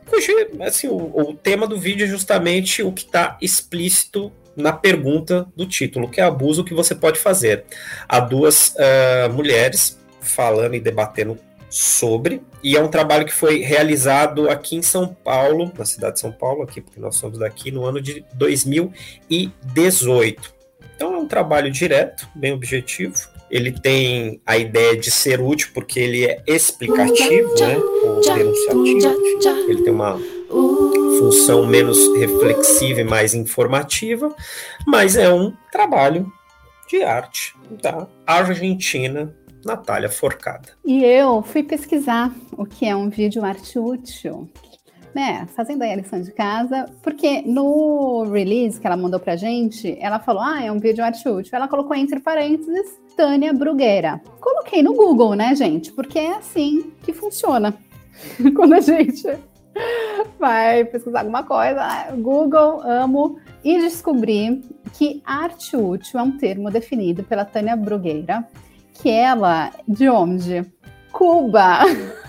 Cujo, assim, o, o tema do vídeo é justamente o que está explícito na pergunta do título, que é abuso que você pode fazer. Há duas uh, mulheres falando e debatendo sobre, e é um trabalho que foi realizado aqui em São Paulo, na cidade de São Paulo, aqui porque nós somos daqui, no ano de 2018. Então é um trabalho direto, bem objetivo. Ele tem a ideia de ser útil porque ele é explicativo, né? Ou denunciativo. Ele tem uma função menos reflexiva e mais informativa, mas é um trabalho de arte da Argentina, Natália Forcada. E eu fui pesquisar o que é um vídeo arte útil, né, fazendo aí a lição de casa, porque no release que ela mandou pra gente, ela falou, ah, é um vídeo arte útil. Ela colocou entre parênteses Tânia Bruguera. Coloquei no Google, né, gente, porque é assim que funciona. Quando a gente vai pesquisar alguma coisa, Google, amo, e descobri que arte útil é um termo definido pela Tânia Brugueira, que ela, de onde? Cuba!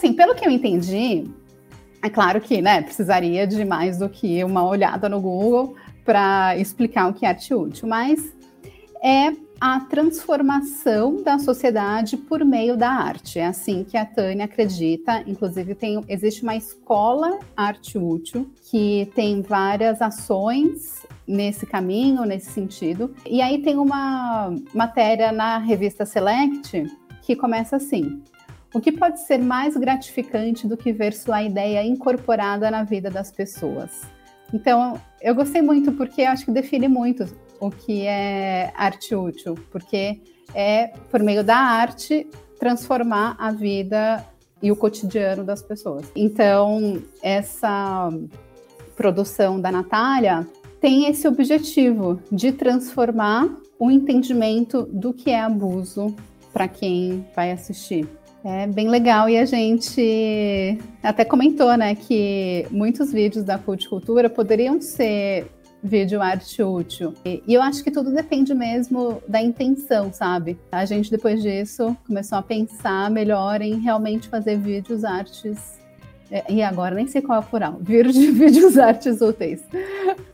assim, pelo que eu entendi, é claro que, né, precisaria de mais do que uma olhada no Google para explicar o que é arte útil, mas é a transformação da sociedade por meio da arte. É assim que a Tânia acredita. Inclusive, tem, existe uma escola arte útil que tem várias ações nesse caminho, nesse sentido. E aí tem uma matéria na revista Select que começa assim: o que pode ser mais gratificante do que ver sua ideia incorporada na vida das pessoas? Então, eu gostei muito porque acho que define muito o que é arte útil, porque é por meio da arte transformar a vida e o cotidiano das pessoas. Então, essa produção da Natália tem esse objetivo de transformar o entendimento do que é abuso para quem vai assistir. É bem legal e a gente até comentou, né, que muitos vídeos da cultura poderiam ser vídeo arte útil. E, e, eu acho que tudo depende mesmo da intenção, sabe? A gente depois disso começou a pensar melhor em realmente fazer vídeos artes é, e agora nem sei qual é o plural, vídeos artes úteis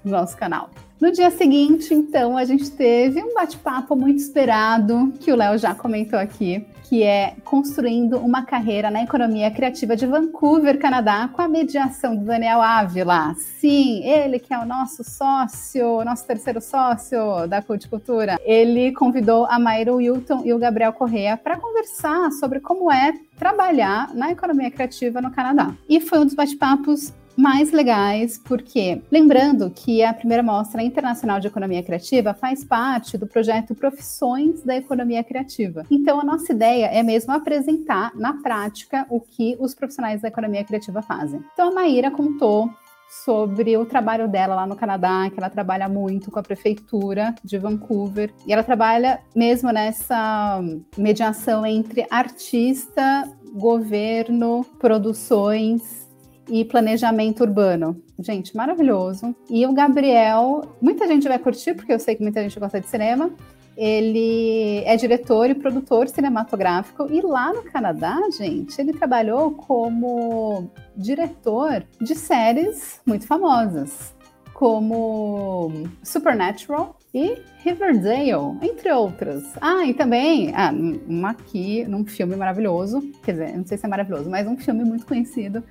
no nosso canal. No dia seguinte, então, a gente teve um bate-papo muito esperado, que o Léo já comentou aqui, que é construindo uma carreira na economia criativa de Vancouver, Canadá, com a mediação do Daniel Ávila. Sim, ele que é o nosso sócio, nosso terceiro sócio da Culticultura. Ele convidou a Mayra Wilton e o Gabriel Correa para conversar sobre como é trabalhar na economia criativa no Canadá. E foi um dos bate-papos mais legais, porque lembrando que a primeira mostra internacional de economia criativa faz parte do projeto Profissões da Economia Criativa. Então a nossa ideia é mesmo apresentar na prática o que os profissionais da economia criativa fazem. Então a Maíra contou sobre o trabalho dela lá no Canadá, que ela trabalha muito com a prefeitura de Vancouver e ela trabalha mesmo nessa mediação entre artista, governo, produções e planejamento urbano. Gente, maravilhoso. E o Gabriel, muita gente vai curtir, porque eu sei que muita gente gosta de cinema. Ele é diretor e produtor cinematográfico e lá no Canadá, gente, ele trabalhou como diretor de séries muito famosas, como Supernatural e Riverdale, entre outras. Ah, e também, ah, uma aqui, num filme maravilhoso, quer dizer, não sei se é maravilhoso, mas um filme muito conhecido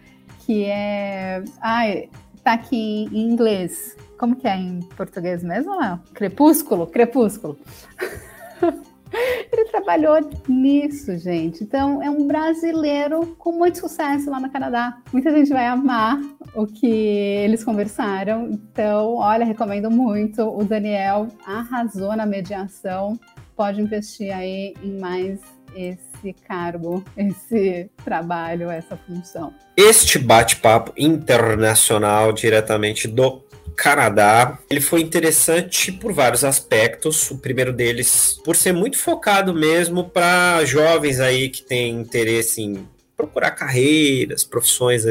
que é. Ai, tá aqui em inglês. Como que é em português mesmo? Crepúsculo? Crepúsculo. Ele trabalhou nisso, gente. Então, é um brasileiro com muito sucesso lá no Canadá. Muita gente vai amar o que eles conversaram. Então, olha, recomendo muito. O Daniel arrasou na mediação. Pode investir aí em mais esse cargo, esse trabalho, essa função. Este bate-papo internacional diretamente do Canadá, ele foi interessante por vários aspectos. O primeiro deles, por ser muito focado mesmo para jovens aí que têm interesse em procurar carreiras, profissões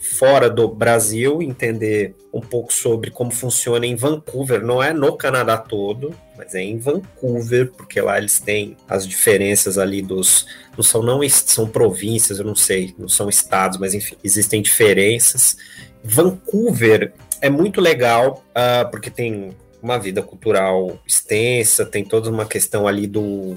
fora do Brasil, entender um pouco sobre como funciona em Vancouver, não é no Canadá todo, mas é em Vancouver, porque lá eles têm as diferenças ali dos. Não são, não são províncias, eu não sei, não são estados, mas enfim, existem diferenças. Vancouver é muito legal, uh, porque tem uma vida cultural extensa, tem toda uma questão ali do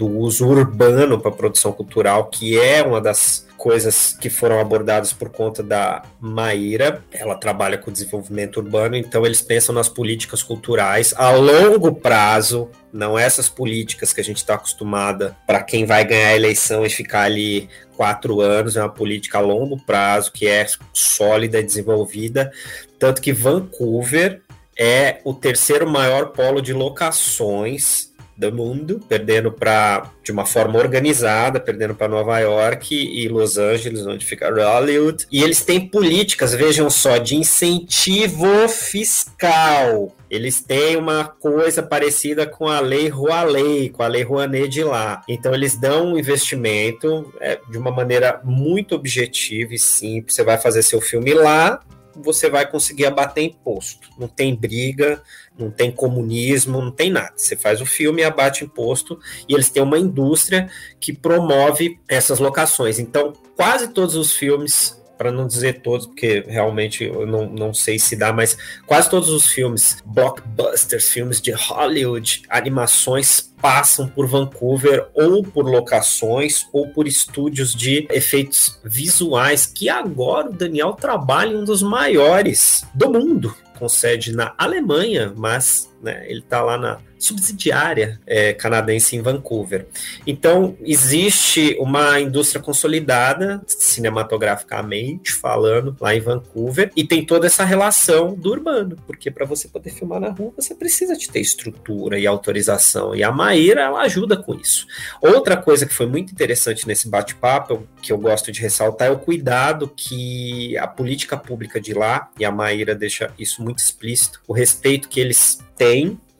do uso urbano para produção cultural, que é uma das coisas que foram abordadas por conta da Maíra. Ela trabalha com desenvolvimento urbano, então eles pensam nas políticas culturais a longo prazo, não essas políticas que a gente está acostumada para quem vai ganhar a eleição e ficar ali quatro anos, é uma política a longo prazo que é sólida e desenvolvida. Tanto que Vancouver é o terceiro maior polo de locações do mundo, perdendo para de uma forma organizada, perdendo para Nova York e Los Angeles, onde fica Hollywood. E eles têm políticas, vejam só, de incentivo fiscal. Eles têm uma coisa parecida com a lei Rouanet, com a lei Rouanet de lá. Então eles dão um investimento é, de uma maneira muito objetiva e simples. Você vai fazer seu filme lá, você vai conseguir abater imposto. Não tem briga, não tem comunismo, não tem nada. Você faz o filme, abate imposto e eles têm uma indústria que promove essas locações. Então, quase todos os filmes para não dizer todos, porque realmente eu não, não sei se dá, mas quase todos os filmes, blockbusters, filmes de Hollywood, animações, passam por Vancouver ou por locações ou por estúdios de efeitos visuais, que agora o Daniel trabalha em um dos maiores do mundo com sede na Alemanha, mas né, ele está lá na subsidiária é, canadense em Vancouver. Então, existe uma indústria consolidada, cinematograficamente falando, lá em Vancouver, e tem toda essa relação do urbano, porque para você poder filmar na rua, você precisa de ter estrutura e autorização, e a Maíra, ela ajuda com isso. Outra coisa que foi muito interessante nesse bate-papo, que eu gosto de ressaltar, é o cuidado que a política pública de lá, e a Maíra deixa isso muito explícito, o respeito que eles têm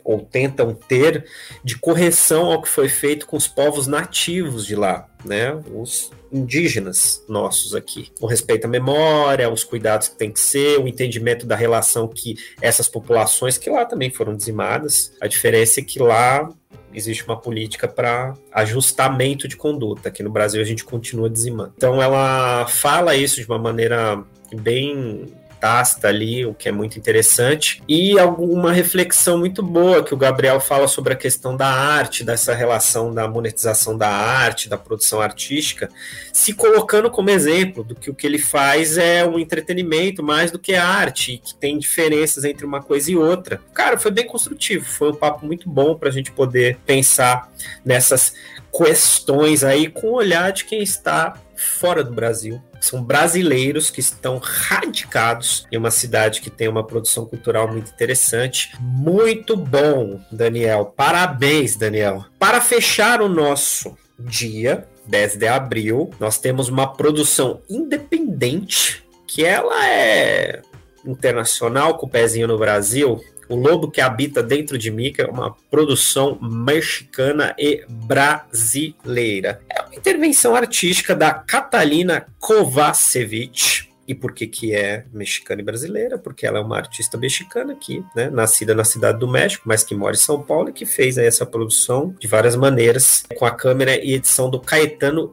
ou tentam ter de correção ao que foi feito com os povos nativos de lá, né? Os indígenas nossos aqui. Com respeito à memória, os cuidados que tem que ser, o entendimento da relação que essas populações que lá também foram dizimadas. A diferença é que lá existe uma política para ajustamento de conduta. Aqui no Brasil a gente continua dizimando. Então ela fala isso de uma maneira bem tácita ali, o que é muito interessante, e alguma reflexão muito boa que o Gabriel fala sobre a questão da arte, dessa relação da monetização da arte, da produção artística, se colocando como exemplo do que o que ele faz é um entretenimento mais do que arte, e que tem diferenças entre uma coisa e outra. Cara, foi bem construtivo, foi um papo muito bom para a gente poder pensar nessas questões aí com o olhar de quem está fora do Brasil. São brasileiros que estão radicados em uma cidade que tem uma produção cultural muito interessante. Muito bom, Daniel. Parabéns, Daniel. Para fechar o nosso dia, 10 de abril, nós temos uma produção independente que ela é internacional com o pezinho no Brasil, o Lobo que Habita Dentro de Mim, que é uma produção mexicana e brasileira. É uma intervenção artística da Catalina Kovacevic. E por que, que é mexicana e brasileira? Porque ela é uma artista mexicana aqui, né, nascida na cidade do México, mas que mora em São Paulo e que fez essa produção de várias maneiras com a câmera e edição do Caetano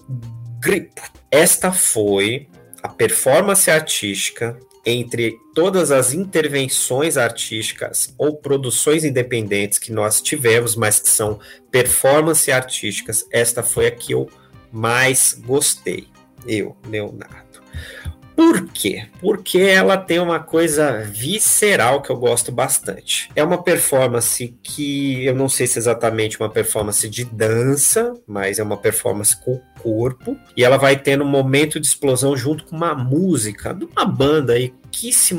Gripo. Esta foi a performance artística entre todas as intervenções artísticas ou produções independentes que nós tivemos, mas que são performance artísticas, esta foi a que eu mais gostei. Eu, Leonardo. Por quê? Porque ela tem uma coisa visceral que eu gosto bastante. É uma performance que eu não sei se é exatamente uma performance de dança, mas é uma performance com o corpo. E ela vai tendo um momento de explosão junto com uma música de uma banda aí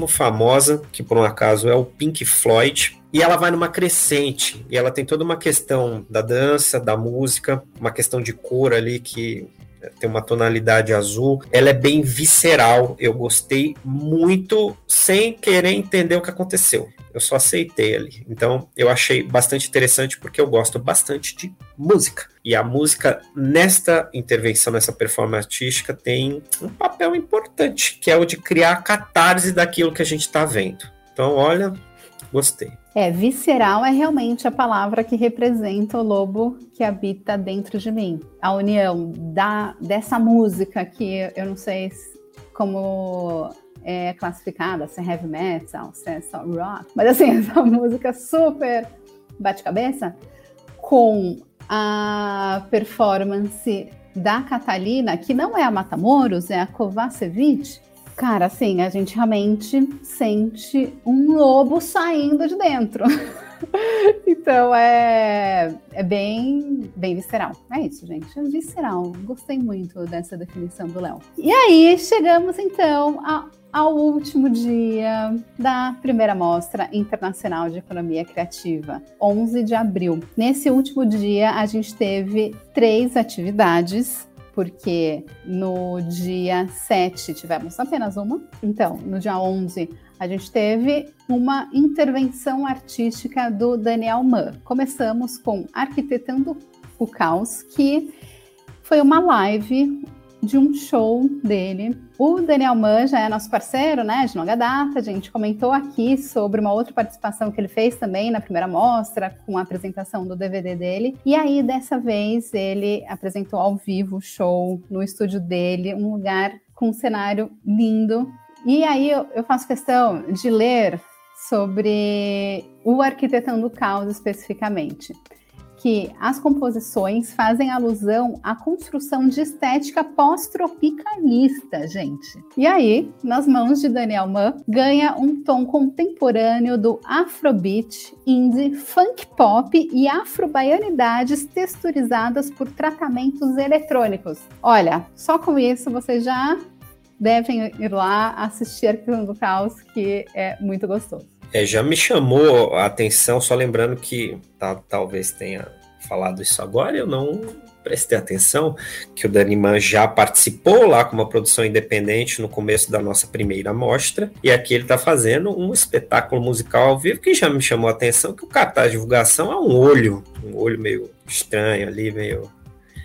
famosa, que por um acaso é o Pink Floyd. E ela vai numa crescente, e ela tem toda uma questão da dança, da música, uma questão de cor ali que tem uma tonalidade azul, ela é bem visceral. Eu gostei muito sem querer entender o que aconteceu. Eu só aceitei ali. Então, eu achei bastante interessante porque eu gosto bastante de música. E a música nesta intervenção, nessa performance artística, tem um papel importante, que é o de criar a catarse daquilo que a gente está vendo. Então, olha, gostei. É, visceral é realmente a palavra que representa o lobo que habita dentro de mim. A união da, dessa música que eu não sei como é classificada, se é heavy metal, se é só rock, mas assim, essa música super bate-cabeça, com a performance da Catalina, que não é a Matamoros, é a Kovacevic, cara, assim, a gente realmente sente um lobo saindo de dentro. então é, é bem, bem visceral. É isso, gente. É visceral. Gostei muito dessa definição do Léo. E aí chegamos então a, ao último dia da primeira mostra internacional de economia criativa, 11 de abril. Nesse último dia a gente teve três atividades porque no dia 7 tivemos apenas uma. Então, no dia 11 a gente teve uma intervenção artística do Daniel Mann. Começamos com Arquitetando o Caos, que foi uma live de um show dele. O Daniel Mann já é nosso parceiro, né, de longa data. A gente comentou aqui sobre uma outra participação que ele fez também na primeira mostra, com a apresentação do DVD dele. E aí, dessa vez, ele apresentou ao vivo o show no estúdio dele, um lugar com um cenário lindo, e aí eu, faço questão de ler sobre o Arquitetando Caos especificamente, que as composições fazem alusão à construção de estética pós-tropicalista, gente. E aí, nas mãos de Daniel Mann, ganha um tom contemporâneo do afrobeat, indie, funk pop e afrobaianidades texturizadas por tratamentos eletrônicos. Olha, só com isso você já devem ir lá assistir Arquivo do Caos, que é muito gostoso. É, já me chamou a atenção, só lembrando que tá, talvez tenha falado isso agora, eu não prestei atenção, que o Daniman já participou lá com uma produção independente no começo da nossa primeira mostra, e aqui ele está fazendo um espetáculo musical ao vivo que já me chamou a atenção, que o cartaz de divulgação é um olho, um olho meio estranho ali, meio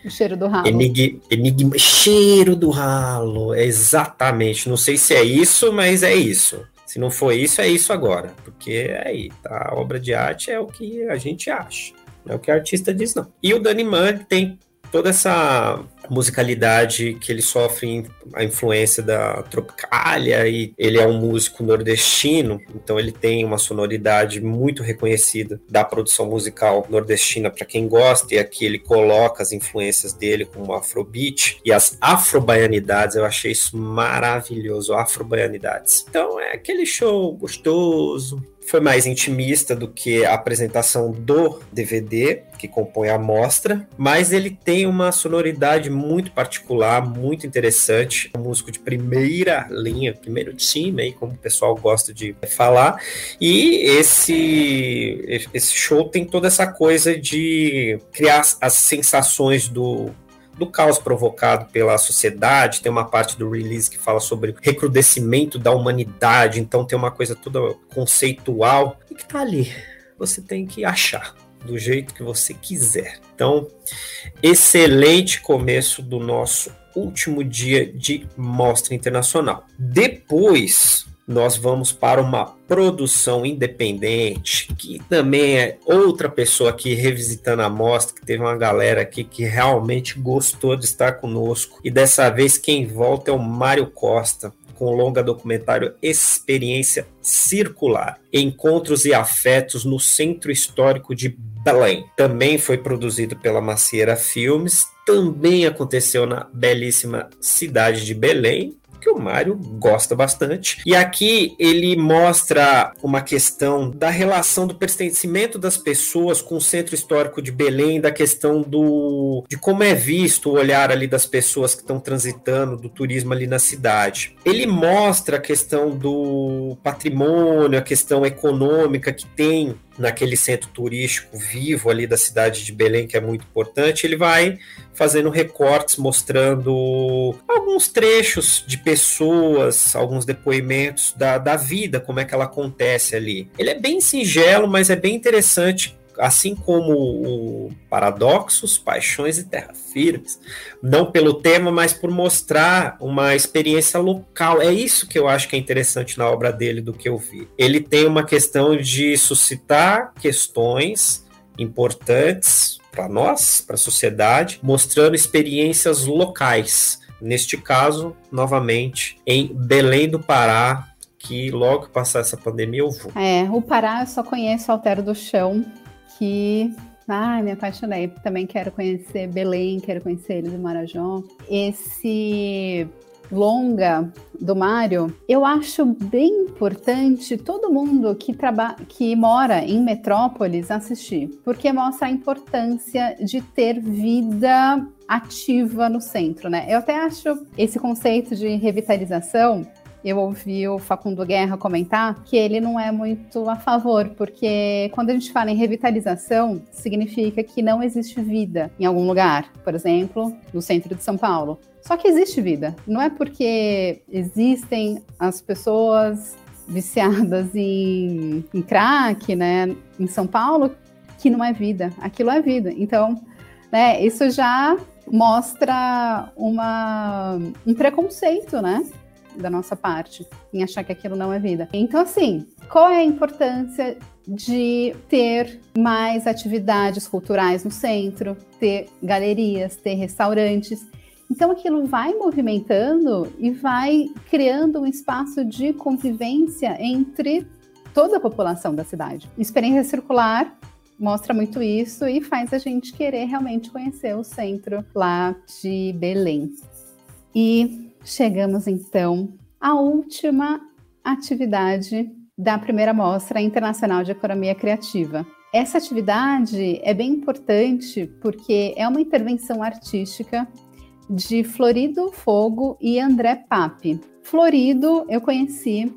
o cheiro do ralo. Enig, enigma, cheiro do ralo, exatamente. Não sei se é isso, mas é isso. Se não for isso, é isso agora. Porque é aí, tá? A obra de arte é o que a gente acha. Não é o que o artista diz, não. E o Dani Mann tem toda essa musicalidade que ele sofre a influência da Tropicália e ele é um músico nordestino, então ele tem uma sonoridade muito reconhecida da produção musical nordestina para quem gosta e aqui ele coloca as influências dele como afrobeat e as afrobaianidades, eu achei isso maravilhoso, afrobaianidades. Então é aquele show gostoso, foi mais intimista do que a apresentação do DVD, que compõe a mostra, mas ele tem uma sonoridade muito particular, muito interessante. Um músico de primeira linha, primeiro time, aí, como o pessoal gosta de falar. E esse, esse show tem toda essa coisa de criar as sensações do do caos provocado pela sociedade, tem uma parte do release que fala sobre o recrudescimento da humanidade, então tem uma coisa toda conceitual e que tá ali. Você tem que achar do jeito que você quiser. Então, excelente começo do nosso último dia de mostra internacional. Depois, nós vamos para uma produção independente, que também é outra pessoa aqui revisitando a mostra, que teve uma galera aqui que realmente gostou de estar conosco. E dessa vez quem volta é o Mário Costa, com o longa documentário Experiência Circular, Encontros e Afetos no Centro Histórico de Belém. Também foi produzido pela Macieira Filmes, também aconteceu na belíssima cidade de Belém, que o Mário gosta bastante. E aqui ele mostra uma questão da relação do pertencimento das pessoas com o centro histórico de Belém, da questão do de como é visto o olhar ali das pessoas que estão transitando do turismo ali na cidade. Ele mostra a questão do patrimônio, a questão econômica que tem naquele centro turístico vivo ali da cidade de Belém, que é muito importante, ele vai fazendo recortes mostrando alguns trechos de pessoas, alguns depoimentos da, da vida, como é que ela acontece ali. Ele é bem singelo, mas é bem interessante assim como o Paradoxos, Paixões e Terra Firmes, não pelo tema, mas por mostrar uma experiência local. É isso que eu acho que é interessante na obra dele do que eu vi. Ele tem uma questão de suscitar questões importantes para nós, para a sociedade, mostrando experiências locais. Neste caso, novamente, em Belém do Pará, que logo passar essa pandemia eu vou. É, o Pará eu só conheço Altero do Chão, que Ah, me apaixonei. Também quero conhecer Belém, quero conhecer ele do Marajó. Esse longa do Mário, eu acho bem importante todo mundo que, trabalha, que mora em metrópoles assistir, porque mostra a importância de ter vida ativa no centro, né? Eu até acho esse conceito de revitalização eu ouvi o Facundo Guerra comentar que ele não é muito a favor, porque quando a gente fala em revitalização, significa que não existe vida em algum lugar, por exemplo, no centro de São Paulo. Só que existe vida. Não é porque existem as pessoas viciadas em, em crack, né, em São Paulo, que não é vida. Aquilo é vida. Então, né, isso já mostra uma, um preconceito, né? Da nossa parte em achar que aquilo não é vida. Então, assim, qual é a importância de ter mais atividades culturais no centro, ter galerias, ter restaurantes? Então, aquilo vai movimentando e vai criando um espaço de convivência entre toda a população da cidade. Experiência circular mostra muito isso e faz a gente querer realmente conhecer o centro lá de Belém. E chegamos então à última atividade da primeira Mostra Internacional de Economia Criativa. Essa atividade é bem importante porque é uma intervenção artística de Florido Fogo e André Pape. Florido eu conheci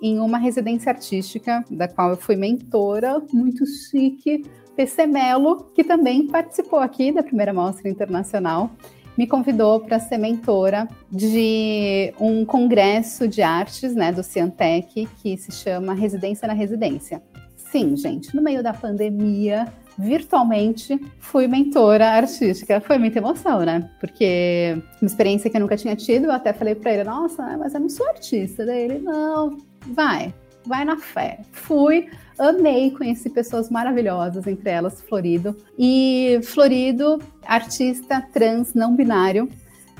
em uma residência artística, da qual eu fui mentora, muito chique, PC Melo, que também participou aqui da primeira mostra internacional me convidou para ser mentora de um congresso de artes, né, do Ciantec, que se chama Residência na Residência. Sim, gente, no meio da pandemia, virtualmente, fui mentora artística. Foi muita emoção, né? Porque uma experiência que eu nunca tinha tido, eu até falei para ele, nossa, mas eu não sou artista. Daí ele, não, vai, vai na fé. Fui, amei, conheci pessoas maravilhosas, entre elas Florido. E Florido, artista trans não binário.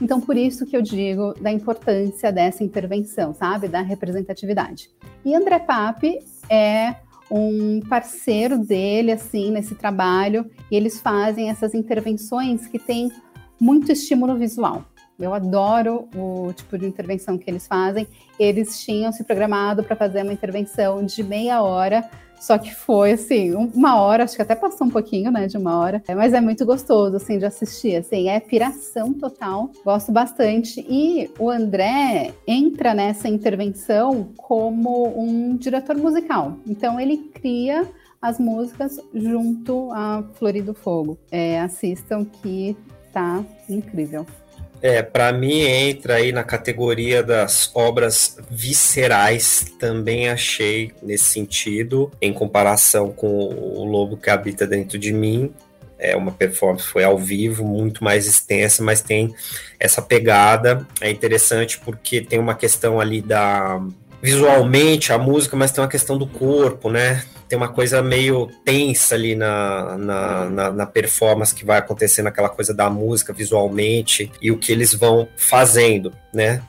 Então, por isso que eu digo da importância dessa intervenção, sabe? Da representatividade. E André Pape é um parceiro dele, assim, nesse trabalho, e eles fazem essas intervenções que têm muito estímulo visual. Eu adoro o tipo de intervenção que eles fazem. Eles tinham se programado para fazer uma intervenção de meia hora, só que foi assim, uma hora, acho que até passou um pouquinho, né, de uma hora. Mas é muito gostoso, assim, de assistir, assim, é piração total. Gosto bastante. E o André entra nessa intervenção como um diretor musical. Então ele cria as músicas junto a Florido Fogo. É, assistam que tá incrível. É, para mim entra aí na categoria das obras viscerais, também achei nesse sentido, em comparação com o Lobo que habita dentro de mim. É uma performance foi ao vivo, muito mais extensa, mas tem essa pegada. É interessante porque tem uma questão ali da visualmente a música, mas tem uma questão do corpo, né? Tem uma coisa meio tensa ali na, na, na, na, performance que vai acontecendo, aquela coisa da música visualmente e o que eles vão fazendo, né?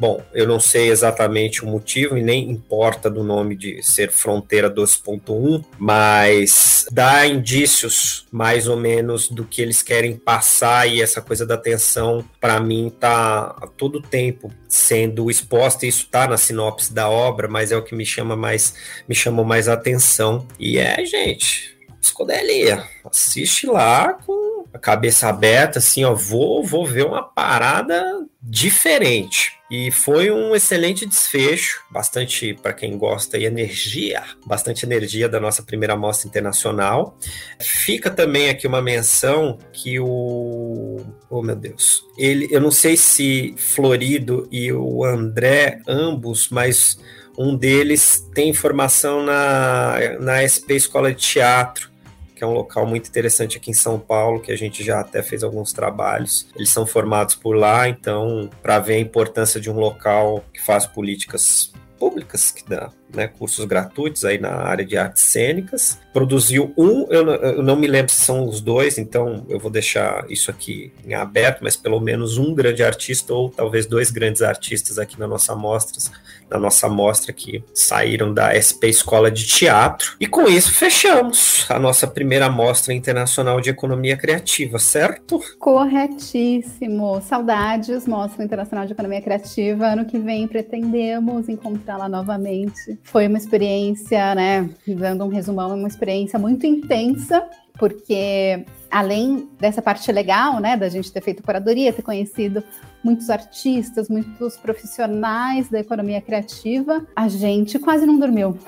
Bom, eu não sei exatamente o motivo e nem importa do nome de ser Fronteira 2.1, mas dá indícios mais ou menos do que eles querem passar e essa coisa da tensão, para mim, tá a todo tempo sendo exposta. Isso tá na sinopse da obra, mas é o que me chama mais, me chamou mais atenção. E é, gente, escodelia. Assiste lá com a cabeça aberta, assim, ó, vou, vou ver uma parada diferente. E foi um excelente desfecho, bastante para quem gosta e energia, bastante energia da nossa primeira mostra internacional. Fica também aqui uma menção que o oh meu Deus, ele, eu não sei se Florido e o André ambos, mas um deles tem formação na, na SP Escola de Teatro que é um local muito interessante aqui em São Paulo, que a gente já até fez alguns trabalhos. Eles são formados por lá, então, para ver a importância de um local que faz políticas públicas, que dá né, cursos gratuitos aí na área de artes cênicas. Produziu um, eu, eu não me lembro se são os dois, então eu vou deixar isso aqui em aberto, mas pelo menos um grande artista ou talvez dois grandes artistas aqui na nossa mostra, na nossa mostra que saíram da SP Escola de Teatro. E com isso fechamos a nossa primeira mostra internacional de economia criativa, certo? Corretíssimo. Saudades, Mostra Internacional de Economia Criativa. Ano que vem pretendemos encontrá-la novamente. Foi uma experiência, né? Dando um resumão, uma experiência muito intensa, porque além dessa parte legal, né, da gente ter feito curadoria, ter conhecido muitos artistas, muitos profissionais da economia criativa, a gente quase não dormiu.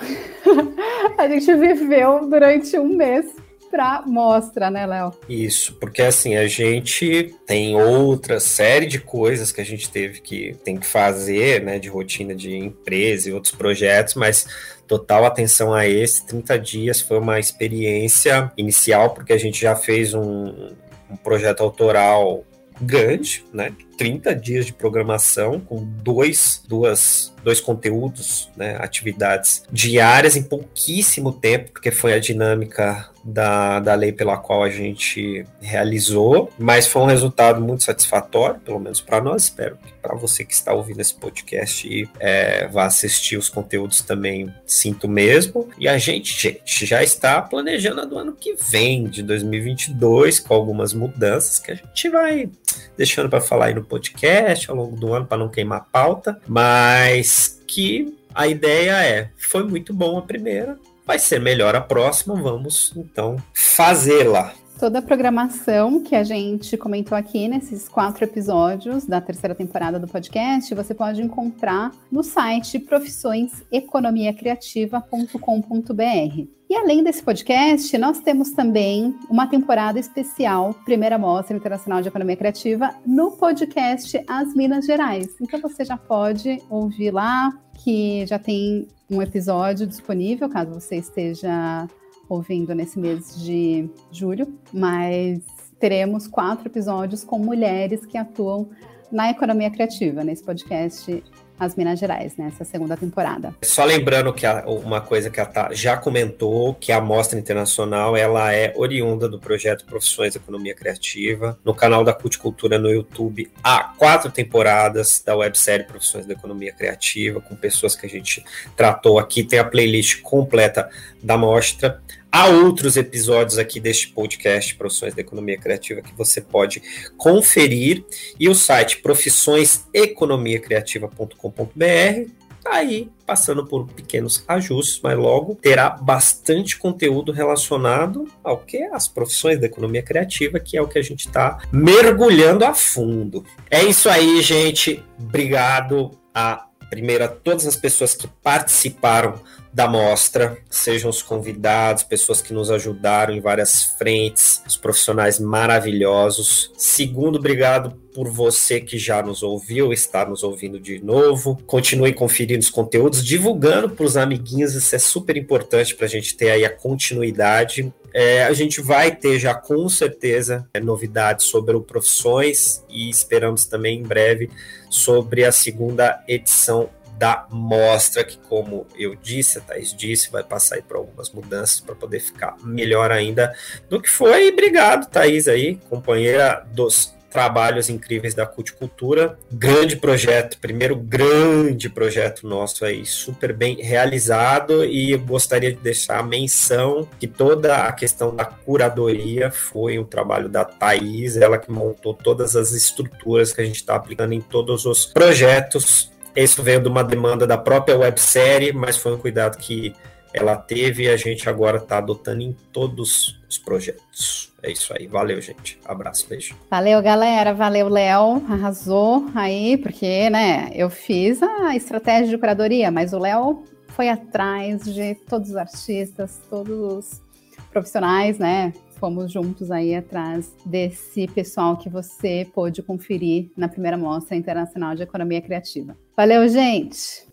a gente viveu durante um mês para mostra, né, Léo? Isso, porque assim, a gente tem outra série de coisas que a gente teve que tem que fazer, né, de rotina de empresa e outros projetos, mas total atenção a esse 30 dias foi uma experiência inicial porque a gente já fez um, um projeto autoral grande, né? 30 dias de programação com dois, duas, dois conteúdos, né? atividades diárias em pouquíssimo tempo, porque foi a dinâmica da, da lei pela qual a gente realizou, mas foi um resultado muito satisfatório, pelo menos para nós. Espero que para você que está ouvindo esse podcast e é, vá assistir os conteúdos também, sinto mesmo. E a gente, gente, já está planejando a do ano que vem, de 2022, com algumas mudanças que a gente vai deixando para falar aí no podcast ao longo do ano, para não queimar pauta, mas que a ideia é: foi muito bom a primeira, vai ser melhor a próxima, vamos então fazê-la. Toda a programação que a gente comentou aqui nesses quatro episódios da terceira temporada do podcast, você pode encontrar no site profissõeseconomiacriativa.com.br. E além desse podcast, nós temos também uma temporada especial, primeira mostra internacional de economia criativa, no podcast As Minas Gerais. Então você já pode ouvir lá, que já tem um episódio disponível, caso você esteja ouvindo nesse mês de julho, mas teremos quatro episódios com mulheres que atuam na economia criativa, nesse podcast As Minas Gerais, nessa segunda temporada. Só lembrando que a, uma coisa que a Tá já comentou, que a Mostra Internacional ela é oriunda do projeto Profissões Economia Criativa, no canal da Culticultura no YouTube, há quatro temporadas da websérie Profissões da Economia Criativa, com pessoas que a gente tratou aqui, tem a playlist completa da mostra. Há outros episódios aqui deste podcast Profissões da Economia Criativa que você pode conferir e o site profissõeseconomiacriativa.com.br tá aí passando por pequenos ajustes, mas logo terá bastante conteúdo relacionado ao que as profissões da economia criativa, que é o que a gente está mergulhando a fundo. É isso aí, gente. Obrigado a primeiro a todas as pessoas que participaram da mostra, sejam os convidados, pessoas que nos ajudaram em várias frentes, os profissionais maravilhosos. Segundo, obrigado por você que já nos ouviu, está nos ouvindo de novo. Continue conferindo os conteúdos, divulgando para os amiguinhos, isso é super importante para a gente ter aí a continuidade. É, a gente vai ter já com certeza é, novidades sobre o Profissões e esperamos também em breve sobre a segunda edição da mostra, que, como eu disse, a Thaís disse, vai passar aí por algumas mudanças para poder ficar melhor ainda do que foi. Obrigado, Thaís, aí, companheira dos trabalhos incríveis da Culticultura. Grande projeto, primeiro grande projeto nosso aí, super bem realizado e eu gostaria de deixar a menção que toda a questão da curadoria foi um trabalho da Thaís, ela que montou todas as estruturas que a gente está aplicando em todos os projetos isso veio de uma demanda da própria websérie, mas foi um cuidado que ela teve e a gente agora está adotando em todos os projetos. É isso aí. Valeu, gente. Abraço, beijo. Valeu, galera. Valeu, Léo. Arrasou aí, porque, né, eu fiz a estratégia de curadoria, mas o Léo foi atrás de todos os artistas, todos os profissionais, né? Fomos juntos aí atrás desse pessoal que você pôde conferir na primeira mostra internacional de economia criativa. Valeu, gente!